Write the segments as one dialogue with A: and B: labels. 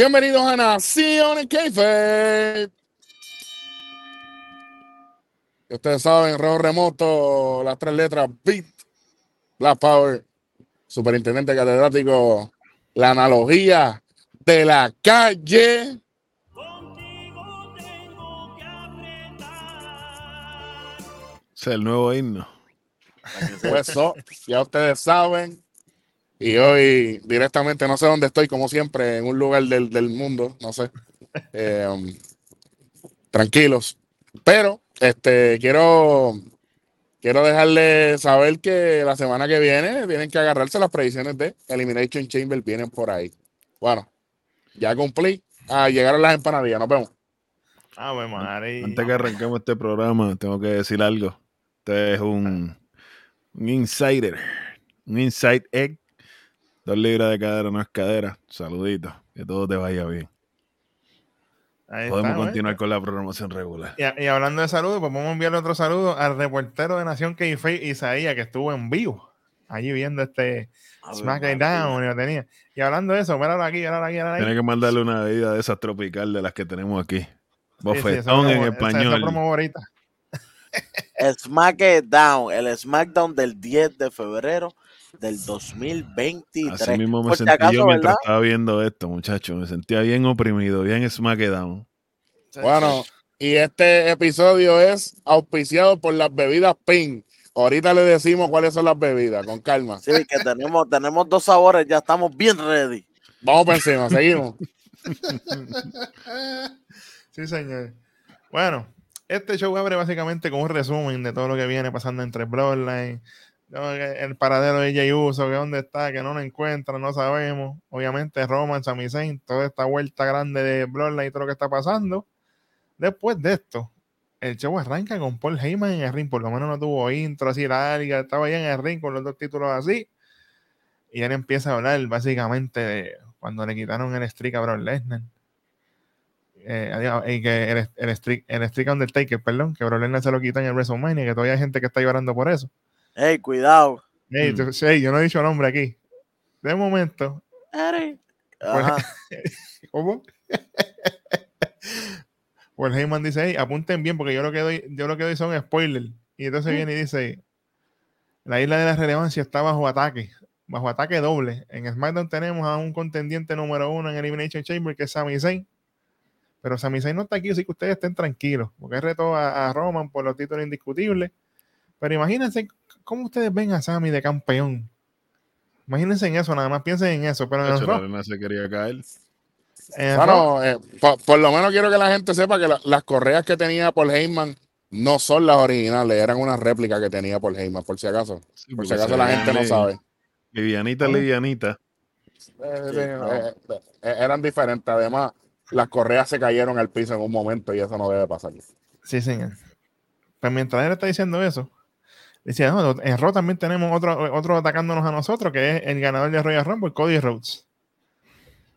A: Bienvenidos a Nación Keife. Ustedes saben, Rojo Remoto, las tres letras, Beat, Black Power, Superintendente Catedrático, la analogía de la calle.
B: Es el nuevo himno.
A: Pues eso, ya ustedes saben. Y hoy directamente, no sé dónde estoy, como siempre, en un lugar del, del mundo, no sé. Eh, um, tranquilos. Pero este quiero quiero dejarle saber que la semana que viene tienen que agarrarse las predicciones de Elimination Chamber, vienen por ahí. Bueno, ya cumplí. A llegar a las empanadillas, nos vemos.
C: Ah, bueno, madre.
B: Antes que arranquemos este programa, tengo que decir algo. Este es un, un insider, un inside egg. Dos libras de cadera no es cadera. Saludito, que todo te vaya bien.
C: Ahí
B: Podemos
C: está,
B: continuar
C: ¿eh?
B: con la programación regular.
C: Y, y hablando de saludos, pues vamos a enviarle otro saludo al reportero de Nación Keife, Isaías, que estuvo en vivo allí viendo este SmackDown y lo tenía. Y hablando de eso, míralo aquí, míralo aquí, míralo ahí.
B: Tiene que mandarle una bebida de esas tropical de las que tenemos aquí.
C: Sí, sí,
B: Bofetón
C: esa es
B: en
C: promo- esa- esa
B: español.
C: promo favorita.
D: SmackDown, el SmackDown del 10 de febrero del 2023.
B: Así mismo me sentí
D: acaso,
B: yo mientras
D: ¿verdad?
B: estaba viendo esto, muchachos. Me sentía bien oprimido, bien smackdown.
A: Bueno, y este episodio es auspiciado por las bebidas Pink. Ahorita le decimos cuáles son las bebidas, con calma.
D: Sí, que tenemos, tenemos dos sabores, ya estamos bien ready.
A: Vamos por encima, seguimos.
C: Sí, señor. Bueno, este show abre básicamente con un resumen de todo lo que viene pasando entre Bloodline, el paradero de Jay Uso, que dónde está, que no lo encuentran, no sabemos. Obviamente Roman, Sami Zayn, toda esta vuelta grande de Bloodline y todo lo que está pasando. Después de esto, el show arranca con Paul Heyman en el ring, por lo menos no tuvo intro así larga, estaba ya en el ring con los dos títulos así. Y él empieza a hablar básicamente de cuando le quitaron el streak a Brock Lesnar. Eh, que el, el, streak, el streak Undertaker, perdón, que Brock Lesnar se lo quitó en el WrestleMania, que todavía hay gente que está llorando por eso.
D: Ey, cuidado.
C: Ey,
B: Mm.
C: tú- sí, yo no he dicho nombre aquí. De momento,
D: Ajá.
C: ¿cómo? Pues Heyman dice, hey, apunten bien, porque yo lo que doy, yo lo que doy son spoilers. Y entonces viene y dice, la isla de la relevancia está bajo ataque, bajo ataque doble. En SmackDown tenemos a un contendiente número uno en Elimination Chamber, que es Sami Zayn. Pero Sami Zayn no está aquí, así que ustedes estén tranquilos, porque retó a, a Roman por los títulos indiscutibles. Pero imagínense cómo ustedes ven a Sami de campeón. Imagínense en eso, nada más piensen en eso. Pero en Raw-
B: arena se quería caer.
C: en
A: Bueno, eh, po- por, lo menos quiero que la gente sepa que la- las correas que tenía Paul Heyman no son las originales, eran una réplica que tenía Paul Heyman, por si acaso.
B: Sí,
A: Por si acaso la gente no sabe.
B: Livianita, livianita.
A: Eh,
D: Sí,
A: eh, eh, eh, eran diferentes. Además, las correas se cayeron al piso en un momento y eso no debe pasar.
C: Sí, señor. Pues mientras él está diciendo eso, dice, no, en Raw también tenemos otro, otro atacándonos a nosotros, que es el ganador de Royal Rumble, Cody Rhodes.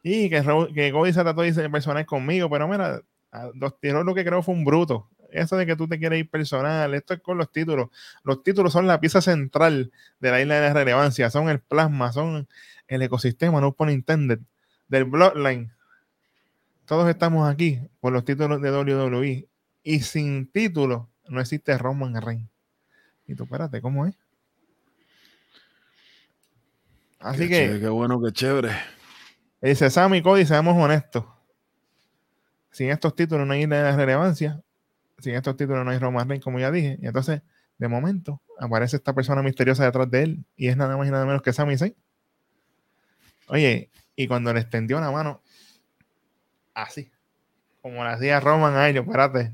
C: Y que, Cody se trató de personal conmigo, pero mira, a- los tiró lo que creo fue un bruto. Eso de que tú te quieres ir personal, esto es con los títulos. Los títulos son la pieza central de la isla de la relevancia, son el plasma, son el ecosistema, no por intended, del Bloodline. Todos estamos aquí por los títulos de WWE. Y sin título no existe Roman Reigns. Y tú, espérate, ¿cómo es? Así
B: Qué
C: que,
B: chévere, Qué bueno, qué chévere.
C: dice Sammy Cody, seamos honestos. Sin estos títulos no hay isla de la relevancia. Sin estos títulos no hay Roman Reigns, como ya dije. Y entonces, de momento, aparece esta persona misteriosa detrás de él. Y es nada más y nada menos que Sami Zayn. Oye, y cuando le extendió la mano, así, como le hacía Roman a ellos, espérate,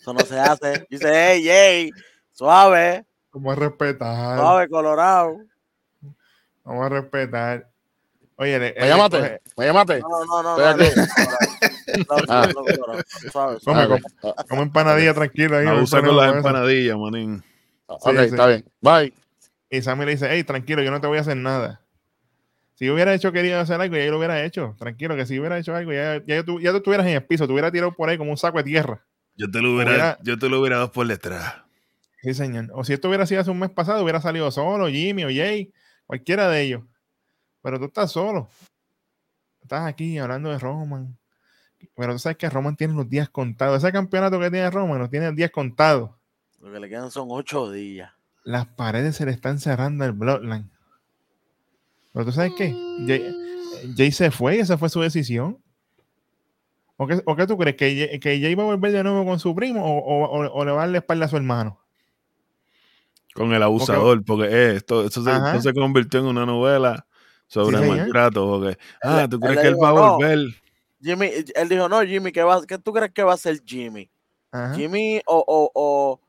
D: Eso no se hace. Dice, hey, hey, suave,
C: como a respetar.
D: suave, colorado.
C: Vamos a respetar. Oye,
A: Me
C: él
A: llamaste, me llamaste.
D: No, no, no,
A: Estoy
D: no.
A: aquí.
D: no, no,
A: Ah.
D: no, Suave,
C: Come.
A: Ok,
C: empanadilla tranquilo ahí.
B: Abusa con
C: no
B: las empanadillas, manín.
A: ok,
C: Sí, sí.
A: está bien. Bye.
C: Y Sammy le dice, hey, tranquilo, yo no te voy a hacer nada. Si yo hubiera hecho querido hacer algo, ya yo lo hubiera hecho. Tranquilo, que si hubiera hecho algo, ya, ya, tú, ya tú estuvieras en el piso, te hubiera tirado por ahí como un saco de tierra.
B: Yo te lo hubiera,
C: Hubiera-
B: yo te lo hubiera dado por detrás.
C: Sí, señor. O si esto hubiera sido hace un mes pasado, hubiera salido solo, Jimmy o Jay, cualquiera de ellos. Pero tú estás solo. estás aquí hablando de Roman. Pero tú sabes que Roman tiene los días contados. Ese campeonato que tiene Roman no tiene días contados.
D: Lo que le quedan son ocho días.
C: Las paredes se le están cerrando al Bloodline. Pero tú sabes qué? Jay, Jay se fue y esa fue su decisión. ¿O qué, o qué tú crees? ¿Que Jay, ¿Que Jay va a volver de nuevo con su primo o, o- o- o le va a dar la espalda a su hermano?
B: Con el abusador, porque eh, esto, esto se, esto se convirtió en una novela sobre
C: Sí,
B: maltrato. Porque, ah, ¿tú
D: él
B: crees
D: le
B: que él
D: dijo,
B: va a
D: "No".
B: volver?
D: Jimmy, él dijo, no, Jimmy, ¿qué, va, ¿qué tú crees que va a hacer Jimmy?
C: Ajá.
D: Jimmy o, o, o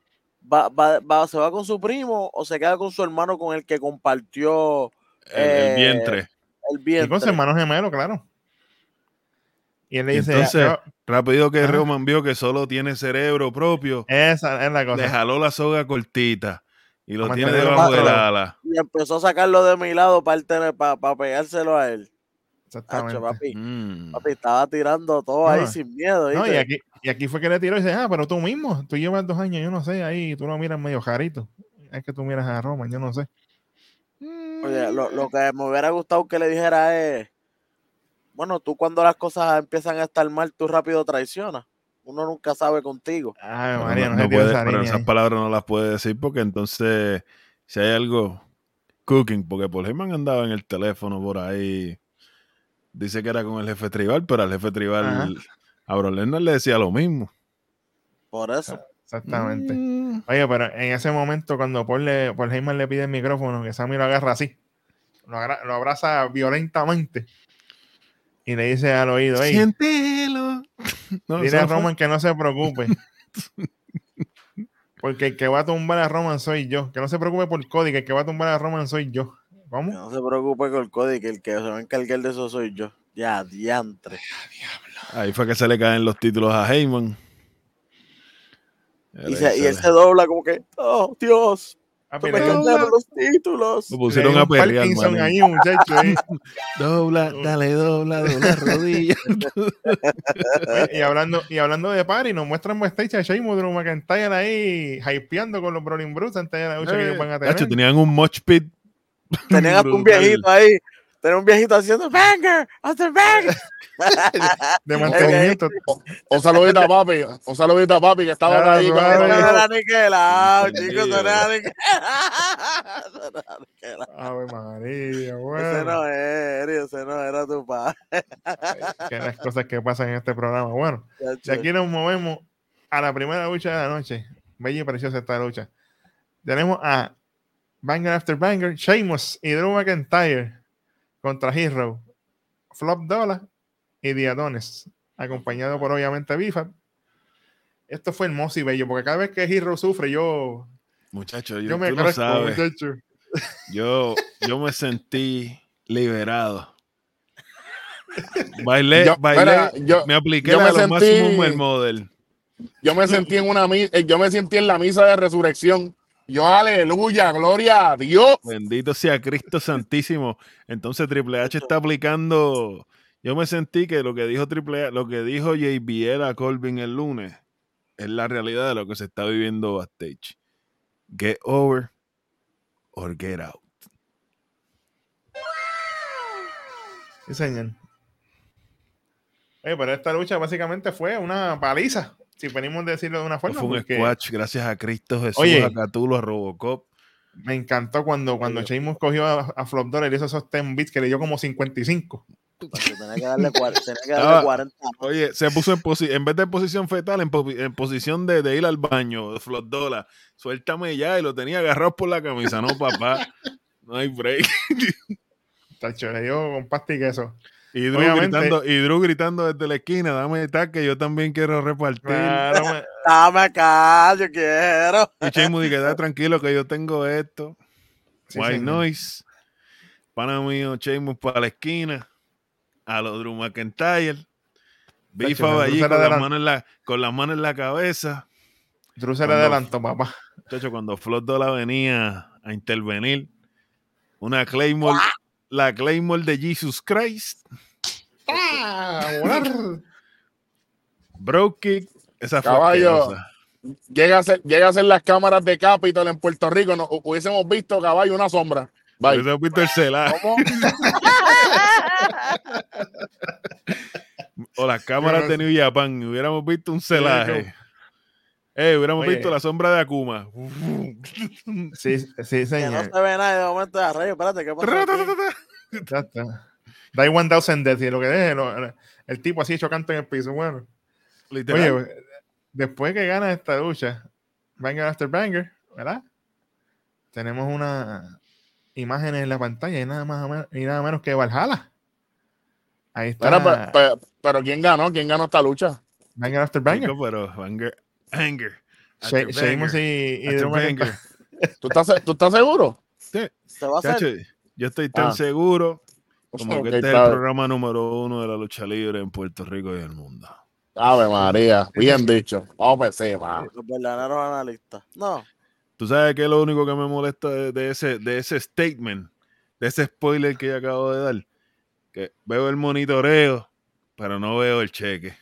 D: va, va, va- se va con su primo o se queda con su hermano con el que compartió
B: El, el
D: Eh,
B: vientre.
D: el
C: Y
D: vientre.
C: con su hermano gemelo, claro. Y él le
B: Y
C: dice,
B: entonces,
C: "Ah,
B: rápido que. Roman vio que solo tiene cerebro propio,
C: esa es la
B: le
C: cosa.
B: jaló la soga cortita y lo tiene debajo del
C: controlado.
B: ala.
D: Y empezó a sacarlo de mi lado para, para, pegárselo a él.
C: Exactamente.
D: Hacho, papi,
B: Mm.
D: papi, estaba tirando todo ahí sin miedo.
C: No, y aquí, y aquí fue que le tiró y dice, ah, pero tú mismo, tú llevas dos años, yo no sé, ahí tú lo miras medio jarito. Es que tú miras a Roman, yo no sé.
D: Oye, lo, lo que me hubiera gustado que le dijera es, bueno, tú cuando las cosas empiezan a estar mal, tú rápido traicionas. Uno nunca sabe contigo.
C: Ay, María,
B: no-
C: no,
B: no
C: tiró
B: puede-
C: esa
B: pero esas palabras no las puede decir porque entonces si hay algo cooking, porque Paul Heyman andaba en el teléfono por ahí, dice que era con el jefe tribal, pero al jefe tribal
C: Ajá.
B: a Brock Lesnar le decía lo mismo.
D: Por eso.
C: Exactamente.
B: Mm.
C: Oye, pero en ese momento, cuando Paul, le, Paul Heyman le pide el micrófono, que Sammy lo agarra así, lo, agra- lo abraza violentamente y le dice al oído, hey,
B: Siéntelo. No,
C: dile a Roman que no se preocupe. Porque el que va a tumbar a Roman soy yo. Que no se preocupe por Cody, que el que va a tumbar a Roman soy yo.
D: Que
C: ¿Cómo?
D: no se preocupe con el código, que el que se va a encargar de eso soy yo. Ya, diantre.
B: Ahí fue que se le caen los títulos a Heyman.
D: Y, se- y él se dobla como que, oh, Dios,
C: Papi,
D: me cambiaron los títulos.
B: Lo
C: le
B: pusieron a
C: un
B: perrear,
C: Parkinson
B: manín.
C: ahí, muchacho. ahí.
B: Dobla, dale, dobla, dobla rodilla.
C: y, hablando, y hablando de party, nos muestran backstage a Sheamus Drew McIntyre ahí hypeando con los Brawling Brutes antes de la lucha que ellos van a tener.
B: Nacho, tenían un moch pit.
D: Tenían hasta un viejito ahí. Tenían un viejito haciendo banger, hasta banger.
C: de mantenimiento.
A: Un saludito a papi, un saludito a papi que estaba
C: Claro,
A: ahí.
C: claro.
D: no era niquelado, chicos, no era niquelado. Eso no era niquelado.
C: Ave María,
D: Ese
C: bueno.
D: no era, ese no era tu padre.
C: Que las cosas que pasan en este programa. Bueno, de aquí nos movemos a la primera lucha de la noche. Bella y preciosa esta lucha. Tenemos a Banger After Banger, Sheamus y Drew McIntyre contra Hero, Flop Dollar y Diadones, acompañado por obviamente Bifa. Esto fue hermoso y bello, porque cada vez que Hero sufre, yo,
B: Muchacho, yo,
C: yo me
B: tú no
C: crezco,
B: sabes.
C: muchacho.
B: Yo, yo me sentí liberado. Bailé,
A: Yo-
B: bailé,
A: mira, yo-
B: me apliqué
A: yo me sentí-
B: Maximum Male Model.
A: Yo me sentí en una yo me sentí en la misa de resurrección. Yo, aleluya, gloria a Dios.
B: Bendito sea Cristo Santísimo. Entonces Triple H está aplicando. Yo me sentí que lo que dijo Triple H, lo que dijo JBL a Colvin el lunes es la realidad de lo que se está viviendo backstage. Get over or get out.
C: Sí, señor. Oye, pero esta lucha básicamente fue una paliza, si venimos a decirlo de una forma.
B: Fue un
C: porque
B: squash, gracias a Cristo Jesús,
C: Oye.
B: a Catulo, a Robocop.
C: Me encantó cuando, cuando. Sheamus cogió a, a Flop Dollar y hizo esos 10 bits que le dio como 55.
D: Tenía que darle, cuar- tenía que
B: Ah.
D: darle 40.
B: Oye, se puso en posición, en vez de en posición fetal, en, po- en posición de, de ir al baño, Flot Dola. Suéltame ya, y lo tenía agarrado por la camisa. No, papá, no hay break.
C: Tacho, le dio con pasta y queso.
B: Y Drew,
C: Obviamente-
B: gritando, y Drew gritando desde la esquina, dame que yo también quiero repartir.
C: Claro, me-
D: Dame acá, yo quiero.
B: Y Sheamus dice, "Da tranquilo que yo tengo esto.
C: sí,
B: White. Noise. Pana mío, Sheamus para la esquina. A los Drew McIntyre. Bifa allí con las, manos en la, con las manos en la cabeza.
C: Drew se le adelantó, papá.
B: Muchacho, cuando Flot Dola venía a intervenir, una Claymore, la Claymore de Jesus Christ,
C: ¡Ah! volar!
B: Broke Kick, esa
A: Caballo. Llega a ser, llega a ser las cámaras de Capitol en Puerto Rico. No, hu- hubiésemos visto caballo una sombra. Bye.
B: He visto el celaje.
D: ¿Cómo?
B: O las cámaras de New Japan. Hubiéramos visto un celaje. Eh, hubiéramos
C: Oye.
B: visto la sombra de Akuma.
C: Sí, sí,
D: Que no
C: señor.
D: se ve nada y de momento de rayo. Espérate, ¿qué pasa?
C: Ya está. Die 1000 Death y lo que deje, lo- el tipo así chocante en el piso. Bueno,
B: Literal.
C: oye, después que gana esta lucha, Banger After Banger, ¿verdad? Tenemos una imágenes en la pantalla y nada más y nada menos que Valhalla. Ahí está
A: pero ¿quién ganó? ¿Quién ganó esta lucha?
C: Banger After Banger.
B: Chico, pero Banger. Anger.
C: She-
B: banger,
C: y, y
B: banger.
A: ¿Tú estás, ¿tú estás seguro?
B: Sí,
D: ¿Se va a
B: yo estoy tan
A: Ah.
B: seguro como que este es el programa número uno de la lucha libre en Puerto Rico y el mundo.
A: Ave María, bien dicho. Vamos pues sí, va.
D: Los verdaderos analistas. No.
B: ¿Tú sabes qué es lo único que me molesta de, de ese, de ese statement, de ese spoiler que yo acabo de dar? Que veo el monitoreo, pero no veo el cheque.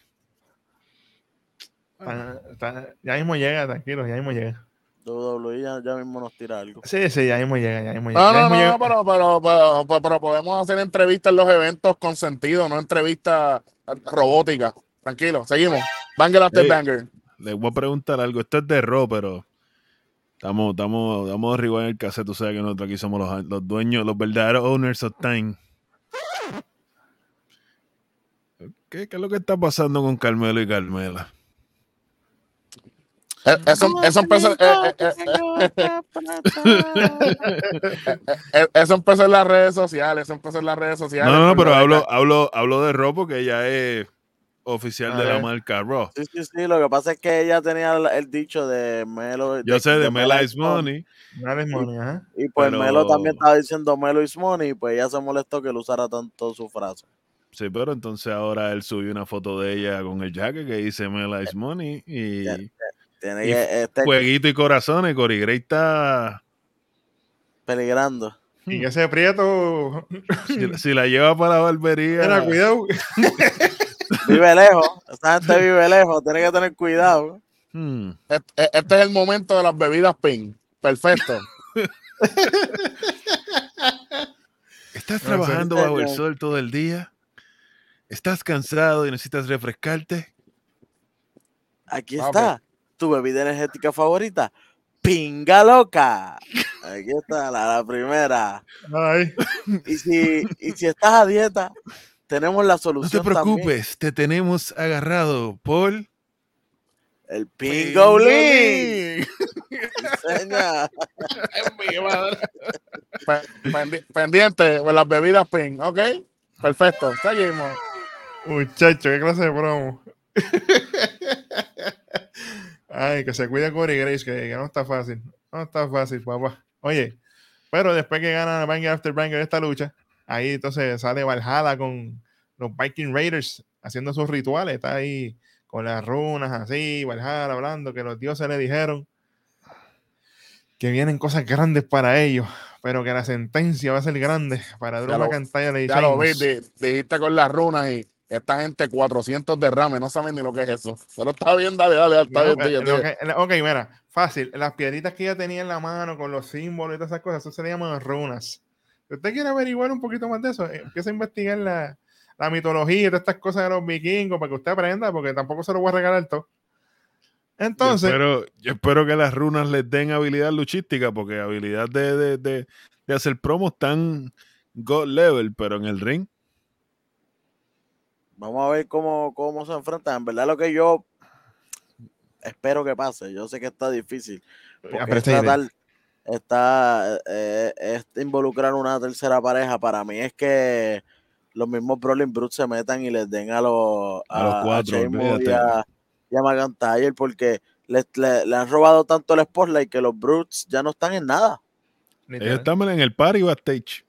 C: Está- está- ya mismo llega, tranquilo, ya mismo llega.
D: WWE ya, ya mismo nos tira algo.
C: Sí, sí, ya mismo llega, ya mismo llega.
A: No,
C: ya
A: no,
C: mismo
A: no,
C: llega.
A: pero, pero, pero, pero- podemos hacer entrevistas en los eventos con sentido, no entrevistas robóticas. Tranquilo, seguimos. Banger after banger.
B: Les voy a preguntar algo. Esto es de Raw, pero estamos, estamos, estamos arriba en el cassette. Tú sabes que nosotros aquí somos los, los dueños, los verdaderos owners of time. ¿Qué, ¿Qué es lo que está pasando con Carmelo y Carmela?
A: Eh, Eso, eso empezó, eh, eh, eh, eh, eso empezó en las redes sociales, eso empezó en las redes sociales.
B: No, no, pero hablo, hablo, hablo de Raw porque ella es oficial de la marca Raw.
D: Sí, sí, sí. Lo que pasa es que ella tenía el, el dicho de Melo.
B: Yo sé de Mela is
D: Money.
B: Money.
C: Nada es money, ajá.
D: Y pues
B: Pero-
D: Melo también estaba diciendo Melo is money. Y pues ella se molestó que él usara tanto su frase.
B: Sí, pero entonces ahora él subió una foto de ella con el jacket que dice Mela is Money y.
D: Tiene
B: Y
D: que este
B: y corazones. Cory Gray está.
D: peligrando.
C: Y que ese prieto.
B: Si, si la lleva para la barbería.
C: Mira, cuidado.
D: Vive lejos. Esa gente vive lejos. Tiene que tener cuidado.
B: Hmm.
A: Este, este es el momento de las bebidas pink. Perfecto.
B: ¿Estás trabajando bajo el sol todo el día? ¿Estás cansado y necesitas refrescarte?
D: Aquí
A: Ah,
D: está. Tu bebida energética favorita. Pinga loca. Aquí está la, la primera.
C: Ay,
D: Y si, y si estás a dieta, tenemos la
B: No te
D: solución también.
B: preocupes, te tenemos agarrado, Paul.
D: El Pingolín. Enseña.
A: Pe- pendi- pendiente de las bebidas pink. Ok. Perfecto. Seguimos.
C: muchacho, qué clase de promo. Ay, que se cuida Corey Grace, que, que no está fácil. No está fácil, papá. Oye, pero después que gana Banger After Banger esta lucha, ahí entonces sale Valhalla con los Viking Raiders haciendo sus rituales. Está ahí con las runas así, Valhalla hablando que los dioses le dijeron que vienen cosas grandes para ellos, pero que la sentencia va a ser grande para Drew
A: Ya lo-
C: McIntyre
A: Ya lo vi.
C: Sheamus.
A: di- dijiste con las runas y esta gente 400 derrames. No saben ni lo que es eso. Pero está bien, dale, dale. Está bien,
C: que- ok, mira, fácil. Las piedritas que ella tenía en la mano con los símbolos y todas esas cosas, eso se le llaman runas. Si usted quiere averiguar un poquito más de eso, eh, empieza a investigar la, la mitología y todas estas cosas de los vikingos para que usted aprenda, porque tampoco se lo voy a regalar todo. Entonces,
B: yo, espero, yo espero que las runas les den habilidad luchística, porque habilidad de, de, de, de hacer promos tan God level, pero en el ring.
D: Vamos a ver cómo, cómo se enfrentan. En verdad, lo que yo espero que pase. Yo sé que está difícil. Porque es
C: aprecia
D: tratar, está, eh, es involucrar una tercera pareja. Para mí es que los mismos Brawling Brutes se metan y les den a los,
B: A los cuatro,
D: y a, y a McIntyre porque le, le- le han robado tanto el spotlight que los Brutes ya no están en nada.
B: Ellos están en el party backstage.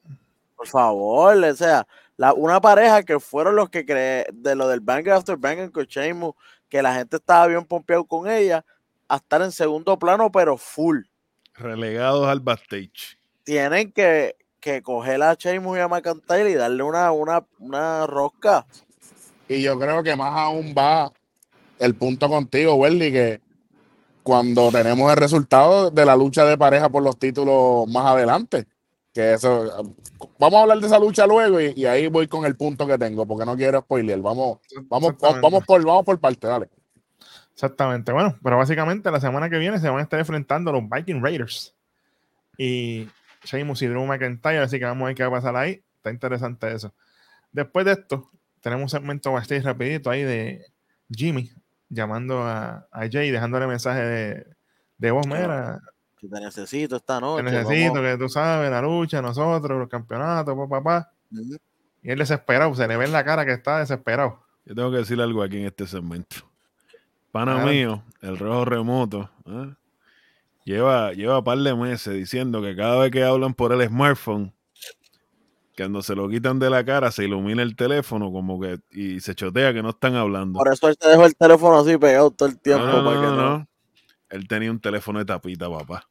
D: Por favor, o sea, la, una pareja que fueron los que cree de lo del Banger After Banger con Sheamus, que la gente estaba bien pompeado con ella, a estar en segundo plano, pero full.
B: Relegados al backstage.
D: Tienen que, que coger a Sheamus y a McIntyre y darle una, una, una rosca.
A: Y yo creo que más aún va el punto contigo, Welly, que cuando tenemos el resultado de la lucha de pareja por los títulos más adelante. Que eso. Vamos a hablar de esa lucha luego y, y ahí voy con el punto que tengo, porque no quiero spoiler. Vamos, vamos, vamos por, vamos por parte, dale.
C: Exactamente. Bueno, pero básicamente la semana que viene se van a estar enfrentando a los Viking Raiders y Sheamus y Drew McIntyre, así que vamos a ver qué va a pasar ahí. Está interesante eso. Después de esto, tenemos un segmento backstage rapidito ahí de Jimmy llamando a, a Jay, dejándole mensaje de, de voz, mira,
D: Que te necesito esta
C: te
D: noche.
C: necesito,
D: vamos".
C: que tú sabes, la lucha, nosotros, los campeonatos, papá. Y él desesperado, se le ve en la cara que está desesperado.
B: Yo tengo que decir algo aquí en este segmento. Pana
C: Claro.
B: mío, el rojo remoto, ¿ah? lleva, lleva par de meses diciendo que cada vez que hablan por el smartphone, cuando se lo quitan de la cara, se ilumina el teléfono como que y se chotea que no están hablando.
D: Por eso él te dejó el teléfono así pegado todo el tiempo.
B: No, no,
D: para que
B: no. Él tenía un teléfono de tapita, papá.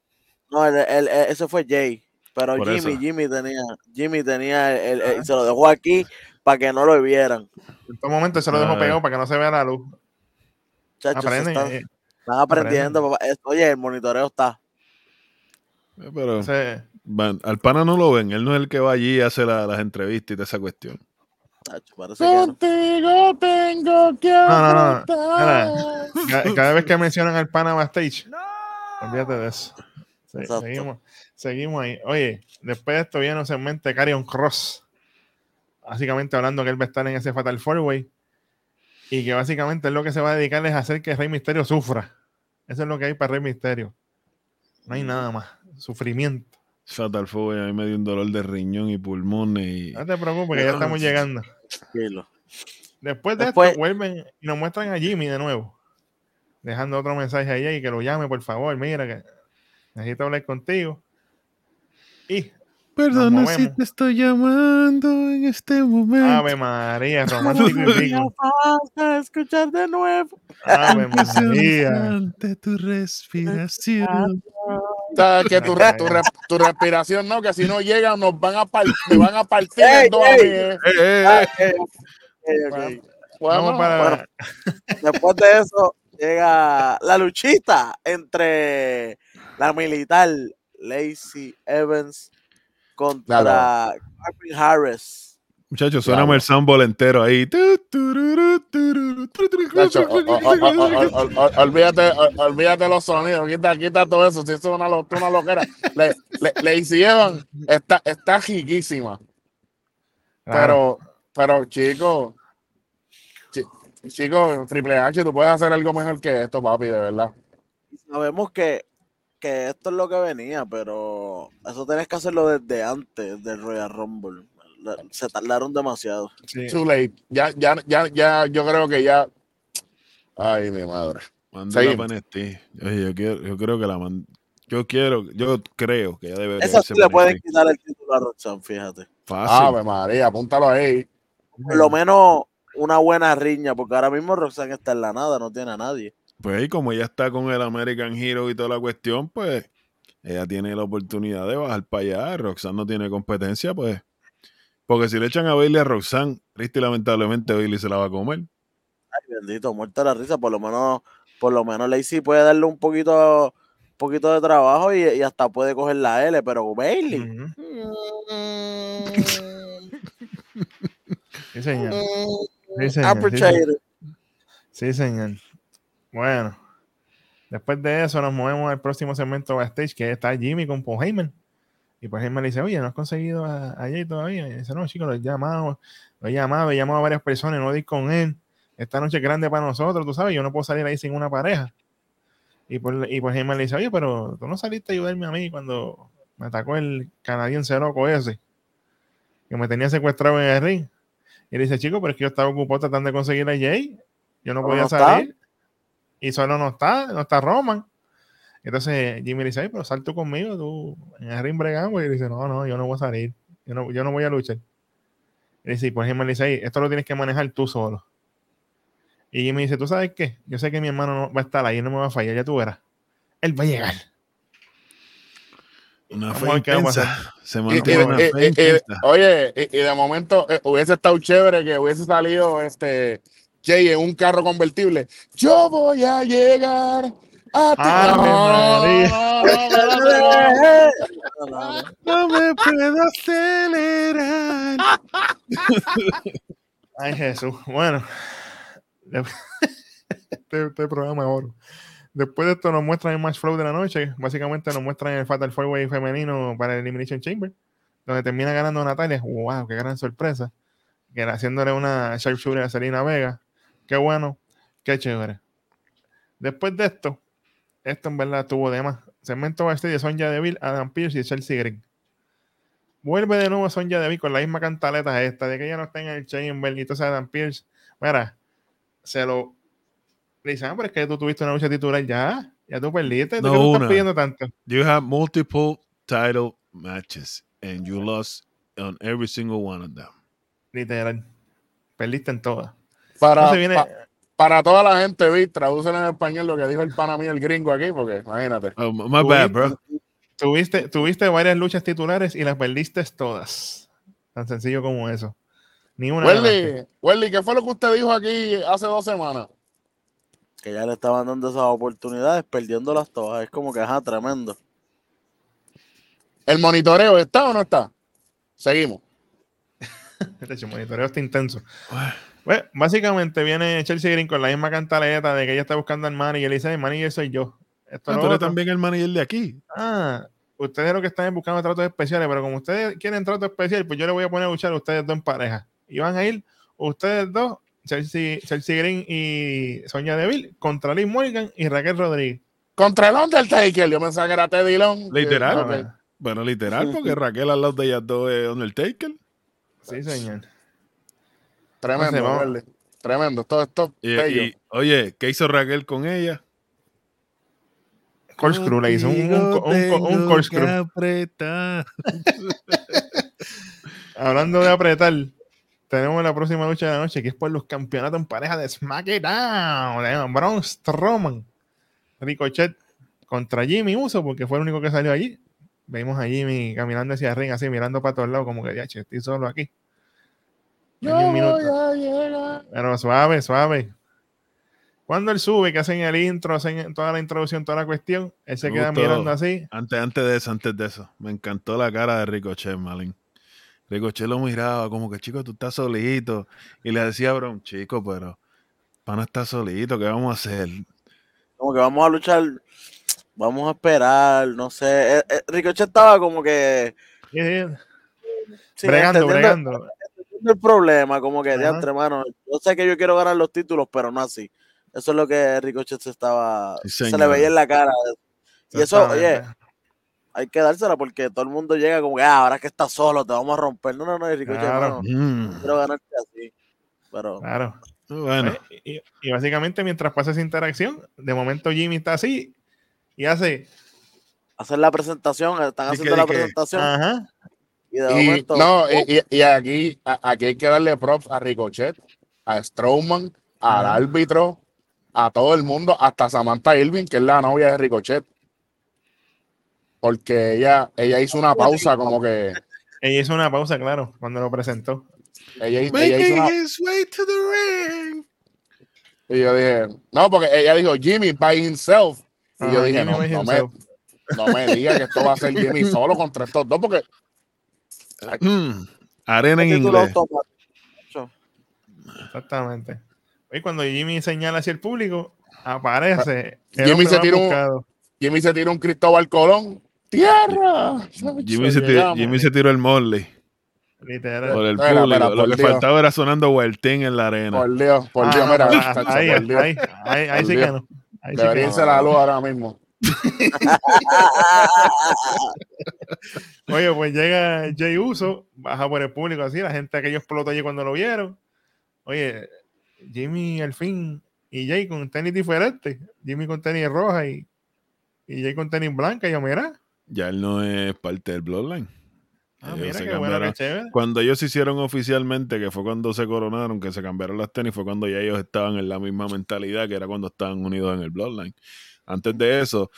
D: No, él- él- ese fue Jay. Pero
B: Por
D: Jimmy,
B: eso.
D: Jimmy tenía, Jimmy tenía, el- el- el- se lo dejó aquí para que no lo vieran.
C: En todo momento se lo dejó
B: Ah.
C: pegado para que no se vea la luz.
D: Chachos,
C: Aprenden.
D: están,
C: eh,
D: están aprendiendo, papá. Oye, el monitoreo está.
B: Eh, Pero van- al pana no lo ven, él no es el que va allí y hace la- las entrevistas y toda esa cuestión.
D: Chacho, parece que no.
A: Contigo tengo que
C: No, no, no. Cada vez que mencionan al pana backstage, olvídate de eso. Sí, seguimos, seguimos ahí. Oye, después de esto viene un segmento de Carrion Cross. Básicamente hablando que él va a estar en ese Fatal Four Way. Y que básicamente él lo que se va a dedicar es a hacer que Rey Misterio sufra. Eso es lo que hay para Rey Misterio. No hay nada más. Sufrimiento.
B: Fatal Fury, a mí me dio un dolor de riñón y pulmones y
C: No te preocupes, que ya estamos llegando.
D: Tranquilo.
C: Después de
D: Después-
C: esto, vuelven y nos muestran a Jimmy de nuevo. Dejando otro mensaje ahí y que lo llame, por favor. Mira, que necesito hablar contigo. Y
B: Perdona si te estoy llamando en este momento.
C: Ave María, romántico y rico.
D: Falta escuchar de nuevo.
C: Ave María.
B: ante tu respiración.
A: Que tu, tu, tu respiración, no, que si no llegan, nos van a, par- me van a partir en dos a.
D: Después de eso llega la luchita entre la militar Lacey Evans contra
A: Claro.
D: Calvin Harris.
B: Muchachos, suena
A: Diablo.
B: el soundball entero ahí.
A: O- o- o- olvídate, olvídate los sonidos, quita, quita todo eso, si eso es una, lo- una loquera. Le, le, Lacey Evans está, está riquísima,
C: Claro.
A: pero, pero chico, chi- chico, Triple H, tú puedes hacer algo mejor que esto, papi, de verdad.
D: Sabemos que, que esto es lo que venía, pero eso tenés que hacerlo desde antes del Royal Rumble. Se tardaron demasiado.
C: Sí.
A: Too late. Ya, ya, ya, ya, yo creo que ya. Ay, mi madre.
B: Mándala para. Oye, yo, quiero, yo creo que la man- Yo quiero, yo creo que ya debería
D: Esa sí le pueden quitar el título a Roxanne, fíjate.
B: Fácil.
A: Ave María, apúntalo ahí.
D: Por lo menos una buena riña, porque ahora mismo Roxanne está en la nada, no tiene a nadie.
B: Pues y como ella está con el American Hero y toda la cuestión, pues ella tiene la oportunidad de bajar para allá. Roxanne no tiene competencia, pues. Porque si le echan a Bailey a Roxanne, triste y lamentablemente Bailey se la va a comer.
D: Ay, bendito, muerta la risa, por lo menos, por lo menos Lacey puede darle un poquito, un poquito de trabajo y, y hasta puede coger la L, pero Bailey.
C: Sí, señor. Sí, señor. Sí, señor. Bueno, después de eso nos movemos al próximo segmento backstage, que está Jimmy con Paul Heyman. Y Paul Heyman le dice, oye, ¿no has conseguido a, a Jay todavía? Y dice, no, chicos, lo he llamado, lo he llamado, he llamado a varias personas, no di con él. Esta noche es grande para nosotros, tú sabes, yo no puedo salir ahí sin una pareja. Y Paul, y Paul Heyman le dice, oye, pero tú no saliste a ayudarme a mí cuando me atacó el canadiense loco ese, que me tenía secuestrado en el ring. Y él dice, chico, pero es que yo estaba ocupado tratando de conseguir a Jay. Yo no podía
D: no está.
C: Y solo no está, no está Roman. Entonces Jimmy le dice, "Ay, pero sal tú conmigo, tú en el ring bregamos. Y dice, no, no, yo no voy a salir. Yo no, yo no voy a luchar. Y dice, y por ejemplo, le dice, "Ay, esto lo tienes que manejar tú solo. Y Jimmy dice, ¿tú sabes qué? Yo sé que mi hermano no va a estar ahí, él no me va a fallar, ya tú verás. Él va a llegar.
B: Una fe intensa. Se mantiene una fe
A: oye, y, y de momento eh, hubiese estado chévere que hubiese salido este Jay en un carro convertible. Yo voy a llegar A ti.
C: María.
A: no, no, espérate, no.
D: No, no, no.
B: No me puedo acelerar.
C: Ay, Jesús. Bueno. Este, este programa es oro. Después de esto nos muestran el match flow de la noche. Básicamente nos muestran el Fatal Four Way femenino para el Elimination Chamber. Donde termina ganando Natalia. ¡Wow! ¡Qué gran sorpresa! Que era haciéndole una sharpshooter a Selena Vega. ¡Qué bueno! ¡Qué chévere! Después de esto, esto en verdad tuvo de más. Segmento backstage de Sonja Deville, Adam Pierce y Chelsea Green. Vuelve de nuevo Sonja Deville con la misma cantaleta esta, de que ella no está en el Chamber y entonces Adam Pierce, mira, se lo le dicen, ah, pero es que tú tuviste una lucha titular ya, ya tú perdiste, ¿tú
B: No,
C: qué estás pidiendo tanto?
B: You have multiple title matches and you lost on every single one of them.
C: Literal. Perdiste en todas.
A: Para,
C: Entonces viene,
A: pa- para toda la gente, vi, tradúcelo en español lo que dijo el pana mío, el gringo aquí, porque imagínate.
B: Oh, my bad, bro.
C: tuviste, tuviste varias luchas titulares y las perdiste todas. Tan sencillo como eso. Ni una.
A: Welly, Welly, ¿qué fue lo que usted dijo aquí hace dos semanas?
D: Que ya le estaban dando esas oportunidades, perdiéndolas todas. Es como que, ajá, tremendo.
A: ¿El monitoreo está o no está? Seguimos.
C: Este hecho, monitoreo está intenso. Pues, básicamente viene Chelsea Green con la misma cantaleta de que ella está buscando al manager y le dice, el manager soy yo. Esto
B: Ah, tú eres también el manager de aquí.
C: Ah, ustedes lo que están es buscando tratos especiales, pero como ustedes quieren trato especial, pues yo le voy a poner a luchar a ustedes dos en pareja. Y van a ir ustedes dos, Chelsea, Chelsea Green y Sonia Deville, contra Liz Morgan y Raquel Rodríguez.
A: Contra el Undertaker, yo pensaba que era Teddy Long.
B: Literal. Bueno, literal, porque Raquel al lado de ellas dos es Undertaker.
C: Sí, señor.
A: Tremendo. Welly. Tremendo. Todo esto
B: Y,
A: bello.
B: y, oye, ¿qué hizo Raquel con ella?
C: Corkscrew le hizo un, un, un, un- un corkscrew. Hablando de apretar, tenemos la próxima lucha de la noche, que es por los campeonatos en pareja de SmackDown. de Braun Strowman, Ricochet contra Jimmy Uso, porque fue el único que salió allí. Vimos a Jimmy caminando hacia el ring, así mirando para todos lados, como que ya, estoy solo aquí.
A: Yo
C: un minuto. Pero suave, suave. Cuando él sube, que hacen el intro, hacen toda la introducción, toda la cuestión, él se
B: Me
C: queda
B: gustó.
C: mirando así.
B: Antes, antes de eso, antes de eso, me encantó la cara de Ricochet, Malin. Ricochet lo miraba como que, chico, tú estás solito. Y le decía a Brown, chico, pero pana está solito, ¿qué vamos a hacer?
D: Como que vamos a luchar, vamos a esperar, no sé. Eh, eh, Ricochet estaba como que.
C: Sí, bregando, bregando.
D: Entendiendo el problema, como que,
C: Ajá.
D: diantre, mano, yo sé que yo quiero ganar los títulos, pero no así. Eso es lo que Ricochet se estaba,
B: Sí,
D: se le veía en la cara. Y eso, oye, hay que dársela porque todo el mundo llega como que, ah, ahora que estás solo, te vamos a romper. No, no, no, y Ricochet,
C: Claro.
D: mano,
B: Mm,
D: quiero ganarte así. Pero,
C: Claro.
B: Bueno,
C: Y, y básicamente mientras pasa esa interacción, de momento Jimmy está así y hace,
D: hacer la presentación, están haciendo
B: que-
D: la
B: que-
D: presentación
C: ajá,
D: y de
A: Y,
D: momento,
A: no, y, y- y aquí, aquí hay que darle props a Ricochet, a Strowman, al árbitro, a todo el mundo, hasta Samantha Irving, que es la novia de Ricochet. Porque ella, ella hizo una pausa, como que
C: ella hizo una pausa, claro, cuando lo presentó.
A: ella, ella hizo
B: making
A: una,
B: his way to the ring.
A: y yo dije, no, porque ella dijo Jimmy by himself. Y yo dije, no, no me, no me diga que esto va a ser Jimmy solo contra estos dos, porque
B: Mm, arena en inglés.
C: Exactamente. Y cuando Jimmy señala hacia el público, aparece. el
A: Jimmy se tiró un-. Jimmy se tiró un Cristóbal Colón. ¡Tierra!
B: Jimmy se, tiró, Jimmy se tiró el Morley
C: Literal.
B: por el público. Lo
A: por
B: que
A: Dios.
B: faltaba era sonando Huertín en la arena.
A: Por Dios, por
C: Ah,
A: Dios,
C: no,
A: mira, chacho,
C: ahí, ahí, ahí, ahí sí que no. Ahí sí
A: Debería
C: que
A: irse la luz ahora mismo.
C: Oye, pues llega Jay Uso, baja por el público así, la gente que ellos explotó allí cuando lo vieron. Oye, Jimmy al fin y Jay con tenis diferentes. Jimmy con tenis roja y, y Jay con tenis blanca. Y yo, mira,
B: Ya él no es parte del Bloodline.
C: ah,
B: Ellos
C: mira qué bueno,
B: cambiaron.
C: qué chévere.
B: Cuando ellos se hicieron oficialmente, que fue cuando se coronaron, que se cambiaron las tenis, fue cuando ya ellos estaban en la misma mentalidad que era cuando estaban unidos en el Bloodline. Antes de eso,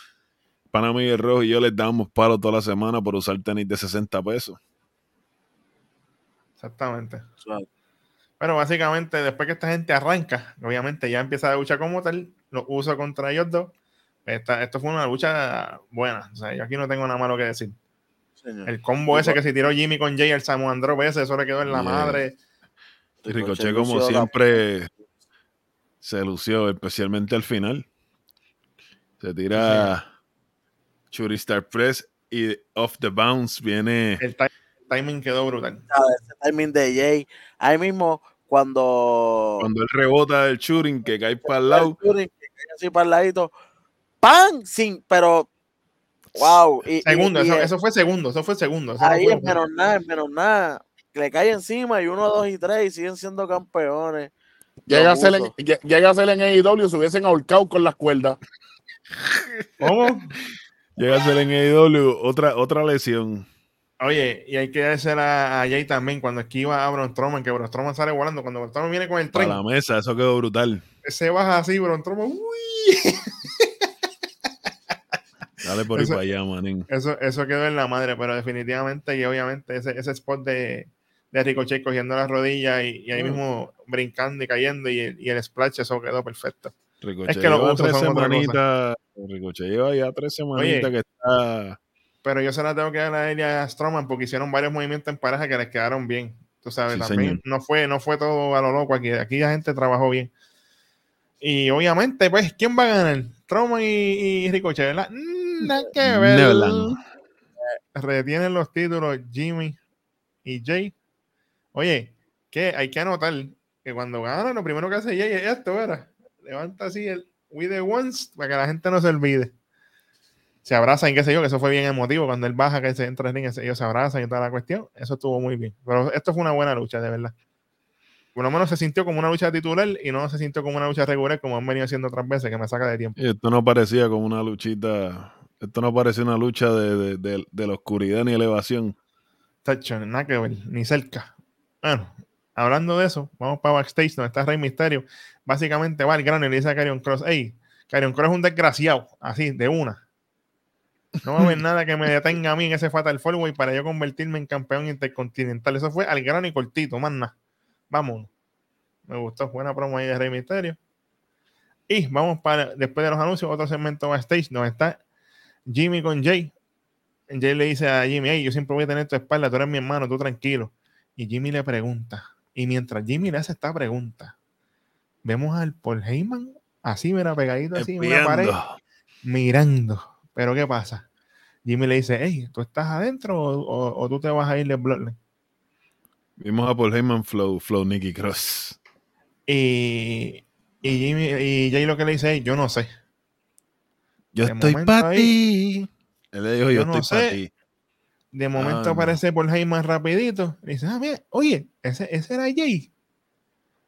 B: Panamá y el Rojo y yo les dábamos palo toda la semana por usar tenis de 60 pesos.
C: Exactamente.
D: Suave.
C: Pero básicamente, después que esta gente arranca, obviamente ya empieza a luchar como tal, los uso contra ellos dos, esta, esto fue una lucha buena. O sea, yo aquí no tengo nada malo que decir.
D: señor.
C: El combo ese que se tiró Jimmy con Jay, el Samoan Drop ese, eso le quedó en la
B: Yeah.
C: madre.
B: Ricochet,
D: Ricochet
B: como
D: la-
B: siempre, se lució, especialmente al final. Se tira Shooting Star Press y off the bounce viene.
C: El, ti- el timing quedó brutal.
D: ese timing de Jay. Ahí mismo, cuando.
B: Cuando él rebota del shooting que cae para el lado.
D: el shooting, que cae así para el ladito. ¡Pam! Sin, pero. ¡Wow! Y,
C: Segundo,
D: y,
C: eso, eso fue segundo, eso fue segundo. eso no
D: ahí
C: fue-
D: en menos nada, en menos nada. Le cae encima y uno, dos y tres y siguen siendo campeones.
A: Llega a, ser en, llega a ser en AEW, se hubiesen ahorcado con las cuerdas.
C: ¿Cómo?
B: Llega a ser en AEW otra, otra lesión.
C: Oye, y hay que hacer a, a Jay también cuando esquiva a Braun Strowman, que Braun Strowman sale volando. Cuando Braun Strowman viene con el tren,
B: la mesa, eso quedó brutal.
C: se baja así, Braun Strowman. ¡uy!
B: Dale por ahí
C: Eso-
B: para allá, manín.
C: Eso, eso quedó en la madre, pero definitivamente y obviamente ese, ese spot de, de Ricochet cogiendo las rodillas y, y ahí
D: Mm.
C: mismo brincando y cayendo y el splash, eso quedó perfecto.
B: Ricochet
C: Es que los
B: lleva
C: usos
B: tres semanitas. Ricochet lleva ya tres semanitas que está.
C: Pero yo se la tengo que dar a él y a Strowman porque hicieron varios movimientos en pareja que les quedaron bien. Tú sabes,
B: Sí,
C: también
B: señor.
C: no fue, no fue todo a lo loco aquí. Aquí la gente trabajó bien. Y obviamente, pues, ¿quién va a ganar? Strowman y, y Ricochet, ¿verdad? Mm, Nada que ver.
B: Neverland.
C: Retienen los títulos Jimmy y Jay. Oye, que hay que anotar que cuando ganan, lo primero que hace Jay es esto, ¿verdad? Levanta así el We the Ones para que la gente no se olvide. Se abrazan y qué sé yo, que eso fue bien emotivo. Cuando él baja, que se entra en el ring, ellos se abrazan y toda la cuestión. Eso estuvo muy bien. Pero esto fue una buena lucha, de verdad. Por lo menos se sintió como una lucha titular y no se sintió como una lucha regular como han venido haciendo otras veces, que me saca de tiempo.
B: Y Esto no parecía como una luchita. Esto no parecía una lucha de, de- de- de la oscuridad ni elevación.
C: Tacho, nada que ver, ni cerca. Bueno, hablando de eso, vamos para backstage donde está Rey Misterio. Básicamente va al grano y le dice a Karrion Cross, hey, Karrion Cross es un desgraciado, así, de una. No va a haber nada que me detenga a mí en ese Fatal Four para yo convertirme en campeón intercontinental. Eso fue al grano y cortito, más nada. Vámonos. Me gustó, buena promo ahí de Rey Misterio. Y vamos para, después de los anuncios, otro segmento backstage donde está Jimmy con Jay. Jay le dice a Jimmy, hey, yo siempre voy a tener tu espalda, tú eres mi hermano, tú tranquilo. Y Jimmy le pregunta. Y mientras Jimmy le hace esta pregunta, vemos al Paul Heyman así, mira, pegadito así en una pared,
B: Espiando.
C: mirando. Pero ¿qué pasa? Jimmy le dice, hey, ¿tú estás adentro o, o- o tú te vas a ir de Bloodline?
B: Vimos a Paul Heyman Flow, Flow Nicky Cross.
C: Y, y Jimmy y Jay lo que le dice, hey, yo no sé.
B: Yo
C: De
B: estoy para ti. Él le dijo, yo,
C: yo no
B: estoy para ti.
C: De momento
B: Ah, no.
C: aparece Paul Heyman rapidito. Y dice, ah, mira, oye, ese, ese era Jay.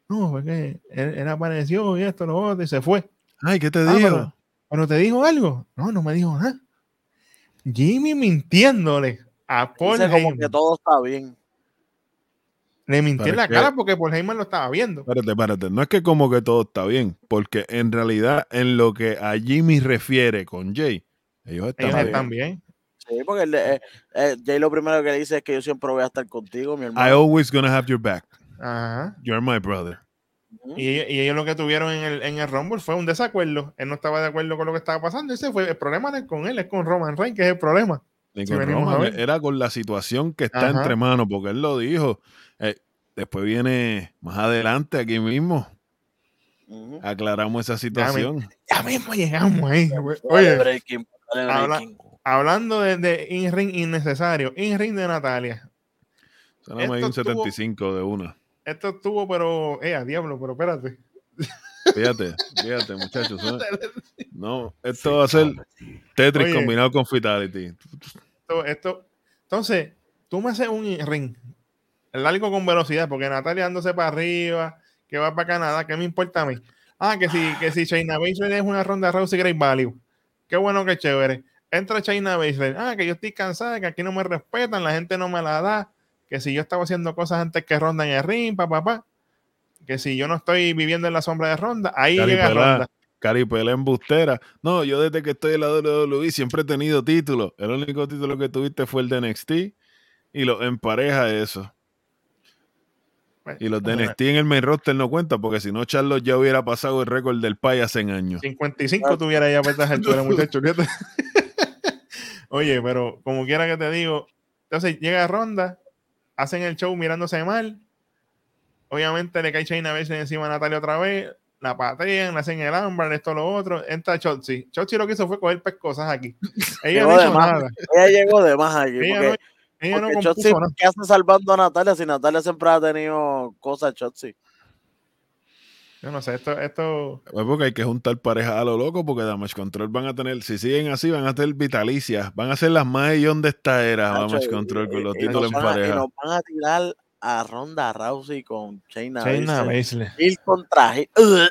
C: No, porque él, él apareció y esto, lo otro, y se fue.
B: Ay, ¿qué te
C: Ah,
B: digo?
C: pero, pero te dijo algo. No, no me dijo nada. Jimmy mintiéndole a Paul
D: Dice como que todo está bien.
C: Le mintió en
B: ¿Para
C: la
B: qué?
C: cara porque Paul Heyman lo estaba viendo.
B: Espérate, espérate. No es que como que todo está bien, porque en realidad en lo que a Jimmy refiere con Jay, ellos están
C: Ellos
B: bien.
C: están bien.
D: Sí, porque él, eh, eh, Jay lo primero que le dice es que yo siempre voy a estar contigo, mi
B: I
D: hermano.
B: always gonna have your back.
C: Ajá.
B: You're my brother.
C: Y, ellos- y ellos lo que tuvieron en el, en el Rumble fue un desacuerdo. Él no estaba de acuerdo con lo que estaba pasando. Ese fue el problema no es con él, es con Roman Reigns, que es el problema. Si
B: Roman era con la situación que está
C: Ajá.
B: entre manos, porque él lo dijo. Eh, después viene más adelante aquí mismo. Aclaramos esa situación.
C: Ya mismo llegamos ahí. Oye,
D: breaking, dale
C: habla-
D: breaking.
C: Hablando de, de in-ring innecesario, in-ring de Natalia. Esto
B: un
C: estuvo-
B: 75 de una.
C: Esto estuvo, pero, eh, a diablo, pero espérate.
B: Fíjate, fíjate, muchachos. ¿eh? No, esto va a ser Tetris
C: Oye.
B: combinado con Fatality.
C: Esto, esto- entonces, tú me haces un ring largo con velocidad, porque Natalia dándose para arriba, que va para Canadá, ¿qué me importa a mí? Ah, que si, que si China Baszler es una ronda Rousey Great Value. Qué bueno, qué chévere. Entra China Baszler. Ah, que yo estoy cansada, que aquí no me respetan, la gente no me la da. Que si yo estaba haciendo cosas antes que Ronda en el ring, pa, pa, pa. Que si yo no estoy viviendo en la sombra de Ronda, ahí llega. Ronda.
B: Caripela embustera. No, yo desde que estoy en la WWE siempre he tenido títulos. El único título que tuviste fue el de NXT y lo empareja eso. Y los de NXT en el main roster no cuentan, porque si no, Charlos ya hubiera pasado el récord del Pai hace años.
C: 55 tuviera ya esta altura, muchacho. Oye, pero como quiera que te digo, entonces llega Ronda, hacen el show mirándose mal. Obviamente le cae Shayna Baszler encima a Natalia otra vez, la patean, le hacen el ámbar, esto, lo otro. Entra Chotzi. Chotzi lo que hizo fue coger pescosas aquí. Ella
D: Llegó
C: no
D: de
C: hizo
D: más.
C: nada.
D: Ella llegó de más aquí.
C: Ella
D: porque,
C: no, ella no
D: porque
C: compuso
D: Chotzi,
C: nada.
D: ¿qué hace salvando a Natalia si Natalia siempre ha tenido cosas Chotzi?
C: Yo no sé, esto, esto
B: Pues porque hay que juntar parejas a lo loco, porque Damage Control van a tener, si siguen así, van a tener vitalicias. Van a ser las más guion de esta era,
D: Nacho,
B: Damage
D: y-
B: Control, con
D: y-
B: los
D: y
B: títulos en
D: a- Y
B: pareja.
D: nos van a tirar a Ronda Rousey con Shayna Baszler. Heel contra.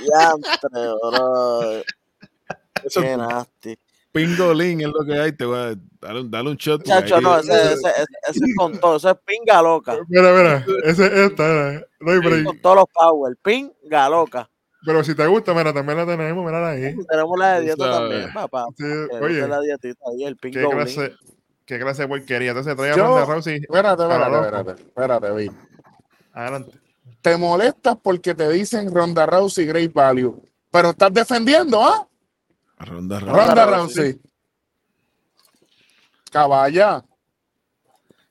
D: Diantre, bro.
B: Eso-
D: Qué nasty.
B: Pingolín es lo que hay, te voy a dale un, dale un shot.
D: Chacho, no, ese, ese, ese, ese es con todo, eso es pinga loca.
C: Mira, mira, ese es esta, mira, no hay break.
D: con todos los power, pinga loca.
C: Pero si te gusta, mira, también la tenemos, mira ahí.
D: Tenemos la de dieta
B: sabes.
D: también, papá.
C: Sí, oye,
D: la dietita ahí, el
C: qué
D: pingo
C: clase, qué clase de porquería. Entonces trae a
A: Yo-
C: Ronda Rousey.
A: Espérate,
C: A
A: espérate, espérate, espérate, vi.
C: Adelante.
A: Te molestas porque te dicen Ronda Rousey Great Value, pero estás defendiendo, ¿ah?
B: Ronda,
A: Ronda,
B: ronda.
A: Rousey. Caballa,